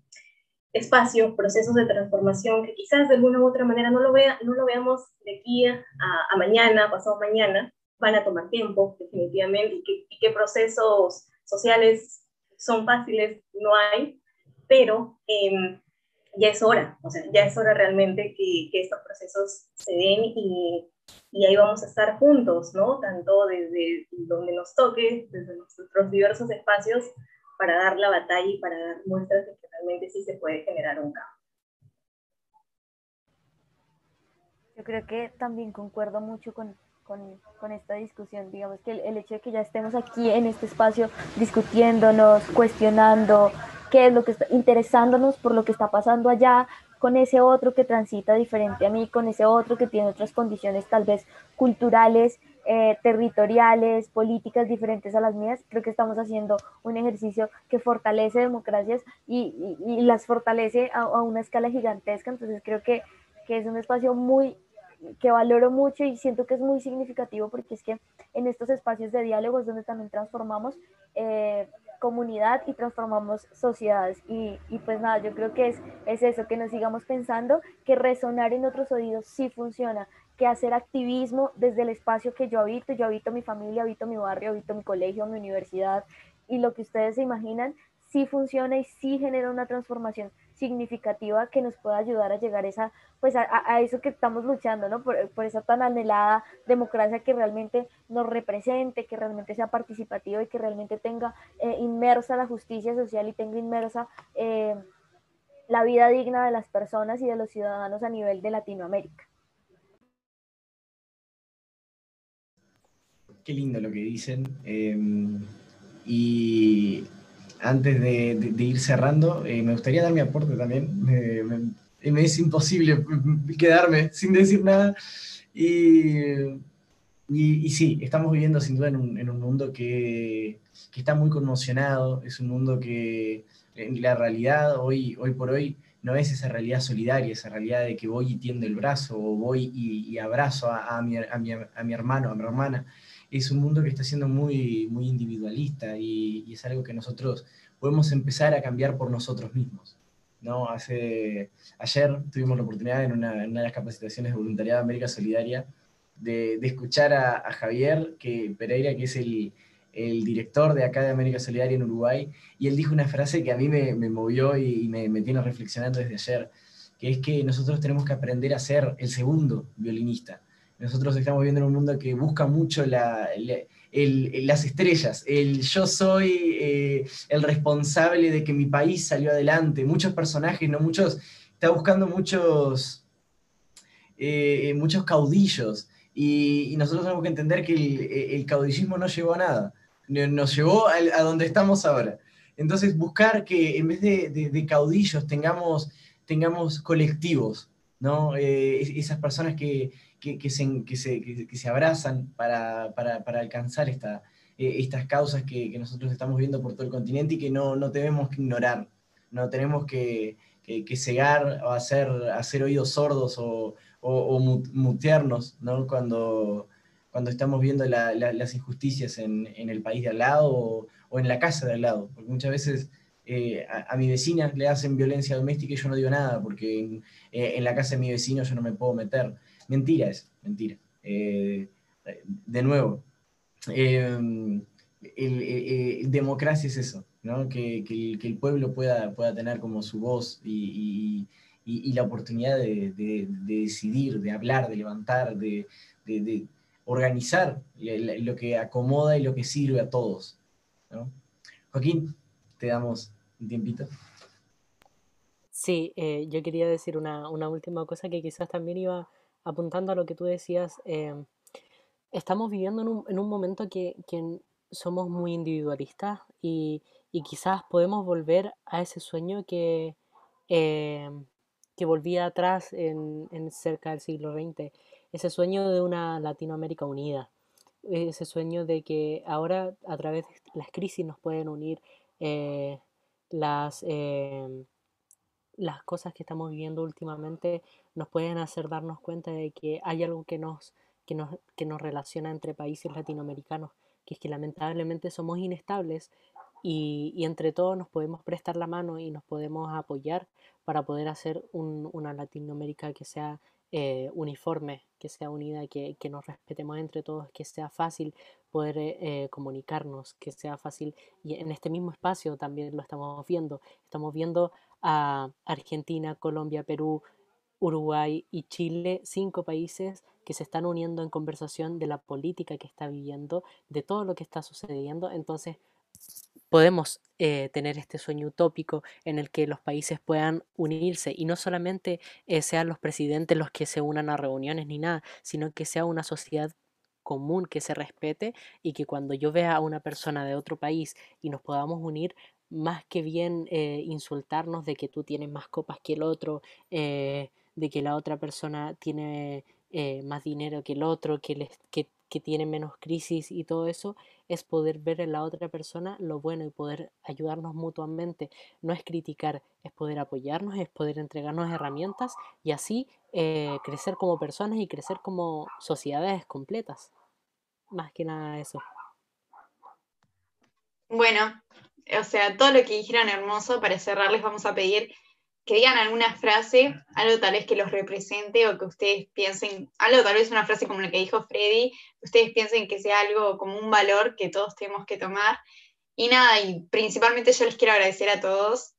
espacios, procesos de transformación que quizás de alguna u otra manera no lo, vea, no lo veamos de aquí a, a mañana, pasado mañana, van a tomar tiempo, definitivamente, y qué procesos sociales son fáciles, no hay, pero eh, ya es hora, o sea, ya es hora realmente que, que estos procesos se den y, y, ahí vamos a estar juntos, ¿no? Tanto desde donde nos toque, desde nuestros diversos espacios, para dar la batalla y para dar muestras de que realmente sí se puede generar un cambio. Yo creo que también concuerdo mucho con, con, con, esta discusión. Digamos que el, el, hecho de que ya estemos aquí en este espacio discutiéndonos, cuestionando qué es lo que está, interesándonos por lo que está pasando allá, con ese otro que transita diferente a mí, con ese otro que tiene otras condiciones tal vez culturales, eh, territoriales, políticas diferentes a las mías, creo que estamos haciendo un ejercicio que fortalece democracias y, y, y las fortalece a, a, una escala gigantesca, entonces creo que, que es un espacio muy que valoro mucho y siento que es muy significativo porque es que en estos espacios de diálogo es donde también transformamos eh, comunidad y transformamos sociedades. Y, y, pues nada, yo creo que es, es eso, que nos sigamos pensando que resonar en otros oídos sí funciona, que hacer activismo desde el espacio que yo habito, yo habito mi familia, habito mi barrio, habito mi colegio, mi universidad y lo que ustedes se imaginan, sí funciona y sí genera una transformación significativa que nos pueda ayudar a llegar esa, pues a, a eso que estamos luchando, ¿no? Por, por, esa tan anhelada democracia que realmente nos represente, que realmente sea participativa y que realmente tenga eh, inmersa la justicia social y tenga inmersa eh, la vida digna de las personas y de los ciudadanos a nivel de Latinoamérica. Qué lindo lo que dicen. Eh, y antes de, ir cerrando, eh, me gustaría dar mi aporte también. Me, es imposible quedarme sin decir nada. Y, y, y, sí, estamos viviendo sin duda en un, mundo que, está muy conmocionado, es un mundo que la realidad hoy, hoy por hoy no es esa realidad solidaria, esa realidad de que voy y tiendo el brazo o voy y, abrazo a, a, mi, a, mi, a mi hermano, a mi hermana es un mundo que está siendo muy, muy individualista y, es algo que nosotros podemos empezar a cambiar por nosotros mismos. ¿no? Hace, ayer tuvimos la oportunidad en una, en una de las capacitaciones de voluntariado de América Solidaria de, escuchar a, Javier que, Pereira, que es el, director de acá de América Solidaria en Uruguay, y él dijo una frase que a mí me, me movió y, y me, me tiene reflexionando desde ayer, que es que nosotros tenemos que aprender a ser el segundo violinista nosotros estamos viviendo en un mundo que busca mucho las estrellas, el yo soy eh, el responsable de que mi país salió adelante. Muchos personajes, no muchos, está buscando muchos, eh, muchos caudillos. Y, nosotros tenemos que entender que el, caudillismo no llevó a nada, nos llevó a, donde estamos ahora. Entonces, buscar que en vez de caudillos tengamos, tengamos colectivos, ¿no? Eh, esas personas que, que, que, se, que, se, que, se, abrazan para, para, para alcanzar esta, eh, estas causas que, nosotros estamos viendo por todo el continente y que no, no tenemos que ignorar, no tenemos que, cegar o hacer, hacer oídos sordos o, o, o mutearnos ¿no? cuando, cuando estamos viendo la, la, las injusticias en, en, el país de al lado o, o, en la casa de al lado, porque muchas veces... Eh, a, a, mi vecina le hacen violencia doméstica y yo no digo nada, porque en, eh, en la casa de mi vecino yo no me puedo meter. Mentira es, mentira. Eh, de nuevo, eh, democracia es eso, ¿no? que, el, pueblo pueda, tener como su voz y, la oportunidad de, de, de, decidir, de hablar, de levantar, de, organizar lo que acomoda y lo que sirve a todos. Joaquín, te damos un tiempito. Sí, eh, yo quería decir una, una última cosa que quizás también iba apuntando a lo que tú decías, eh, estamos viviendo en un, en un momento que, que, somos muy individualistas y, y, quizás podemos volver a ese sueño que, eh, que volvía atrás en, en, cerca del siglo XX. ese sueño de una Latinoamérica unida, ese sueño de que ahora a través de las crisis nos pueden unir eh, las, em, las cosas que estamos viviendo últimamente, nos pueden hacer darnos cuenta de que hay algo que nos, que nos, que nos relaciona entre países latinoamericanos, que es que lamentablemente somos inestables y, entre todos nos podemos prestar la mano y nos podemos apoyar para poder hacer una Latinoamérica que sea eh, uniforme, que sea unida, que, nos respetemos entre todos, que sea fácil poder eh, eh, comunicarnos, que sea fácil, y en este mismo espacio también lo estamos viendo, estamos viendo a Argentina, Colombia, Perú, Uruguay y Chile, cinco países que se están uniendo en conversación de la política que está viviendo, de todo lo que está sucediendo. Entonces, podemos eh, tener este sueño utópico en el que los países puedan unirse y no solamente eh, sean los presidentes los que se unan a reuniones ni nada, sino que sea una sociedad común que se respete y que cuando yo vea a una persona de otro país y nos podamos unir, más que bien eh, insultarnos de que tú tienes más copas que el otro, de que la otra persona tiene más dinero que el otro, que, les, que que tiene menos crisis y todo eso, es poder ver en la otra persona lo bueno y poder ayudarnos mutuamente. No es criticar, es poder apoyarnos, es poder entregarnos herramientas y así eh, crecer como personas y crecer como sociedades completas. Más que nada eso. Bueno, o sea, todo lo que dijeron hermoso, para cerrar les vamos a pedir que digan alguna frase, algo tal vez que los represente o que ustedes piensen, algo tal vez una frase como la que dijo Freddy, ustedes piensen que sea algo como un valor que todos tenemos que tomar. Y nada, y principalmente yo les quiero agradecer a todos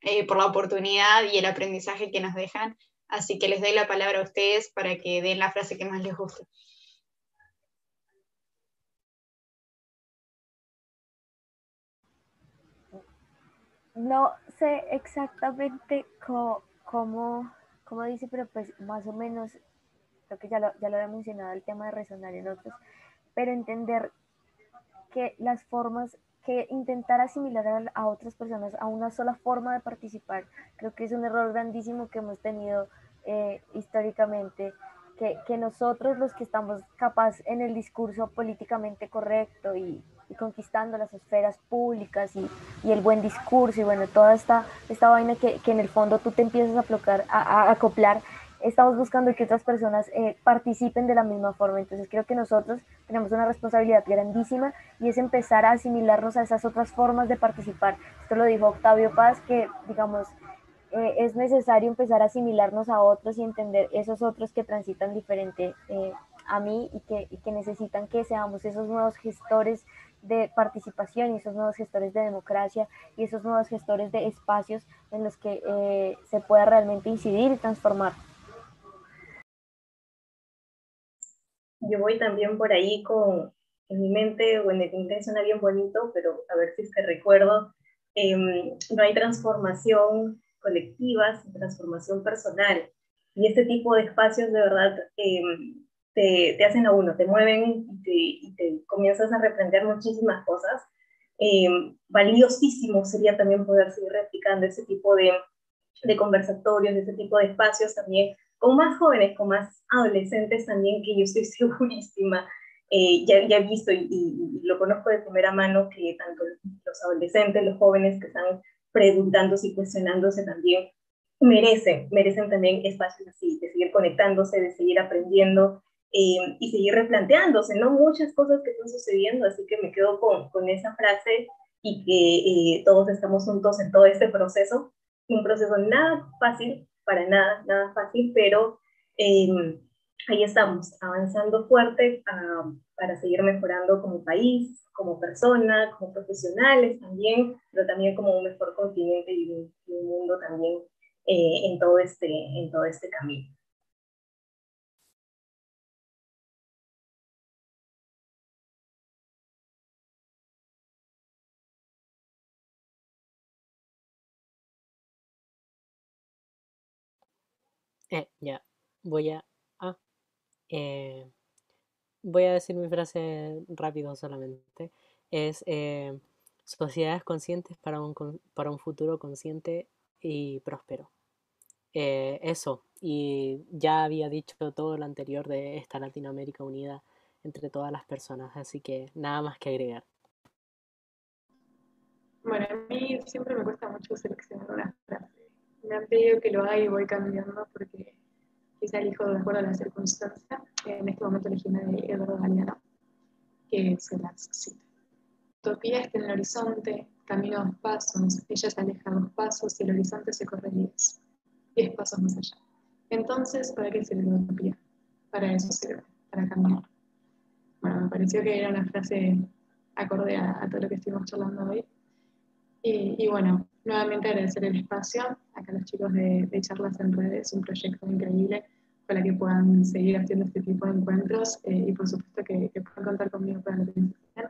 eh, por la oportunidad y el aprendizaje que nos dejan. Así que les doy la palabra a ustedes para que den la frase que más les guste. No sé exactamente cómo, dice, pero pues más o menos, creo que ya lo, ya lo había mencionado el tema de resonar en otros, pero entender que las formas, que intentar asimilar a, otras personas a una sola forma de participar, creo que es un error grandísimo que hemos tenido eh, históricamente, que, que nosotros los que estamos capaz en el discurso políticamente correcto y, y conquistando las esferas públicas y, y, el buen discurso y bueno, toda esta, esta vaina que, que en el fondo tú te empiezas a, plocar, a, acoplar, estamos buscando que otras personas eh, participen de la misma forma. Entonces creo que nosotros tenemos una responsabilidad grandísima y es empezar a asimilarnos a esas otras formas de participar. Esto lo dijo Octavio Paz, que digamos, eh, es necesario empezar a asimilarnos a otros y entender esos otros que transitan diferente eh, a mí y que, y que necesitan que seamos esos nuevos gestores de participación y esos nuevos gestores de democracia y esos nuevos gestores de espacios en los que eh, se pueda realmente incidir y transformar. Yo voy también por ahí con en mi mente, o en el mente suena bien bonito, pero a ver si es que recuerdo, em, no hay transformación colectiva sin transformación personal. Y este tipo de espacios de verdad em, te, hacen a uno, te mueven y te, comienzas a reprender muchísimas cosas. Eh, valiosísimo sería también poder seguir replicando ese tipo de, de conversatorios, ese tipo de espacios también con más jóvenes, con más adolescentes también, que yo estoy segurísima, eh, ya, ya, he visto y, y, lo conozco de primera mano, que tanto los adolescentes, los jóvenes que están preguntándose y cuestionándose también, merecen, merecen también espacios así, de seguir conectándose, de seguir aprendiendo, eh, y seguir replanteándose, ¿no? Muchas cosas que están sucediendo, así que me quedo con, con esa frase y que eh, todos estamos juntos en todo este proceso, un proceso nada fácil, para nada, nada fácil, pero em, ahí estamos, avanzando fuerte ah, para seguir mejorando como país, como persona, como profesionales también, pero también como un mejor continente y un, mundo también eh, en, todo este, en todo este camino. Eh, ya, voy a... Ah, eh, voy a decir mi frase rápido solamente. Es eh, sociedades conscientes para un, para un futuro consciente y próspero. eso, y ya había dicho todo lo anterior de esta Latinoamérica unida entre todas las personas, así que nada más que agregar. Bueno, a mí siempre me cuesta mucho seleccionar una. Me han pedido que lo haga y voy cambiando porque quizá elijo de acuerdo a la circunstancia. En este momento elegí una de Eduardo Galeano, que se las cita. Utopía está en el horizonte, camino dos pasos, ella se aleja dos pasos y el horizonte se corre diez, diez pasos más allá. Entonces, ¿para qué sirve la utopía? Para eso sirve, para caminar. Bueno, me pareció que era una frase acorde a, todo lo que estuvimos charlando hoy. Y, bueno, nuevamente agradecer el espacio, acá los chicos de, Charlas en Redes, un proyecto increíble para que puedan seguir haciendo este tipo de encuentros eh, y por supuesto que, puedan contar conmigo para lo que necesiten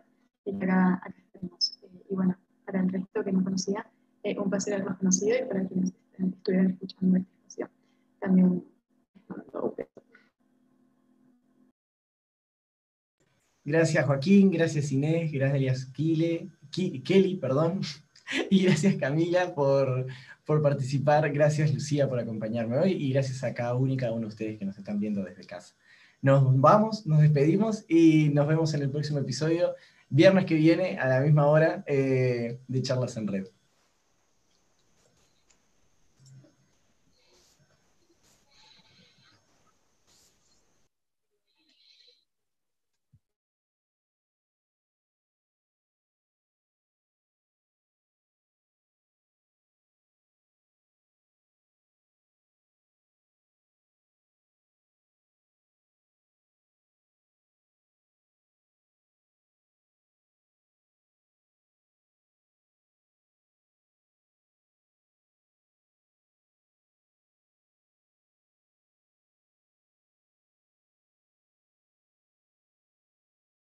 y que acá, acá estemos. Eh, y bueno, para el resto que no conocía, eh, un placer haberlos conocido y para quienes estuvieran escuchando esta espacio, también Gracias Joaquín, gracias Inés, gracias Kile, Kelly, perdón, y gracias Camila por, por participar, gracias Lucía por acompañarme hoy y gracias a cada uno uno de ustedes que nos están viendo desde casa. Nos vamos, nos despedimos y nos vemos en el próximo episodio, viernes que viene a la misma hora eh, de Charlas en Red.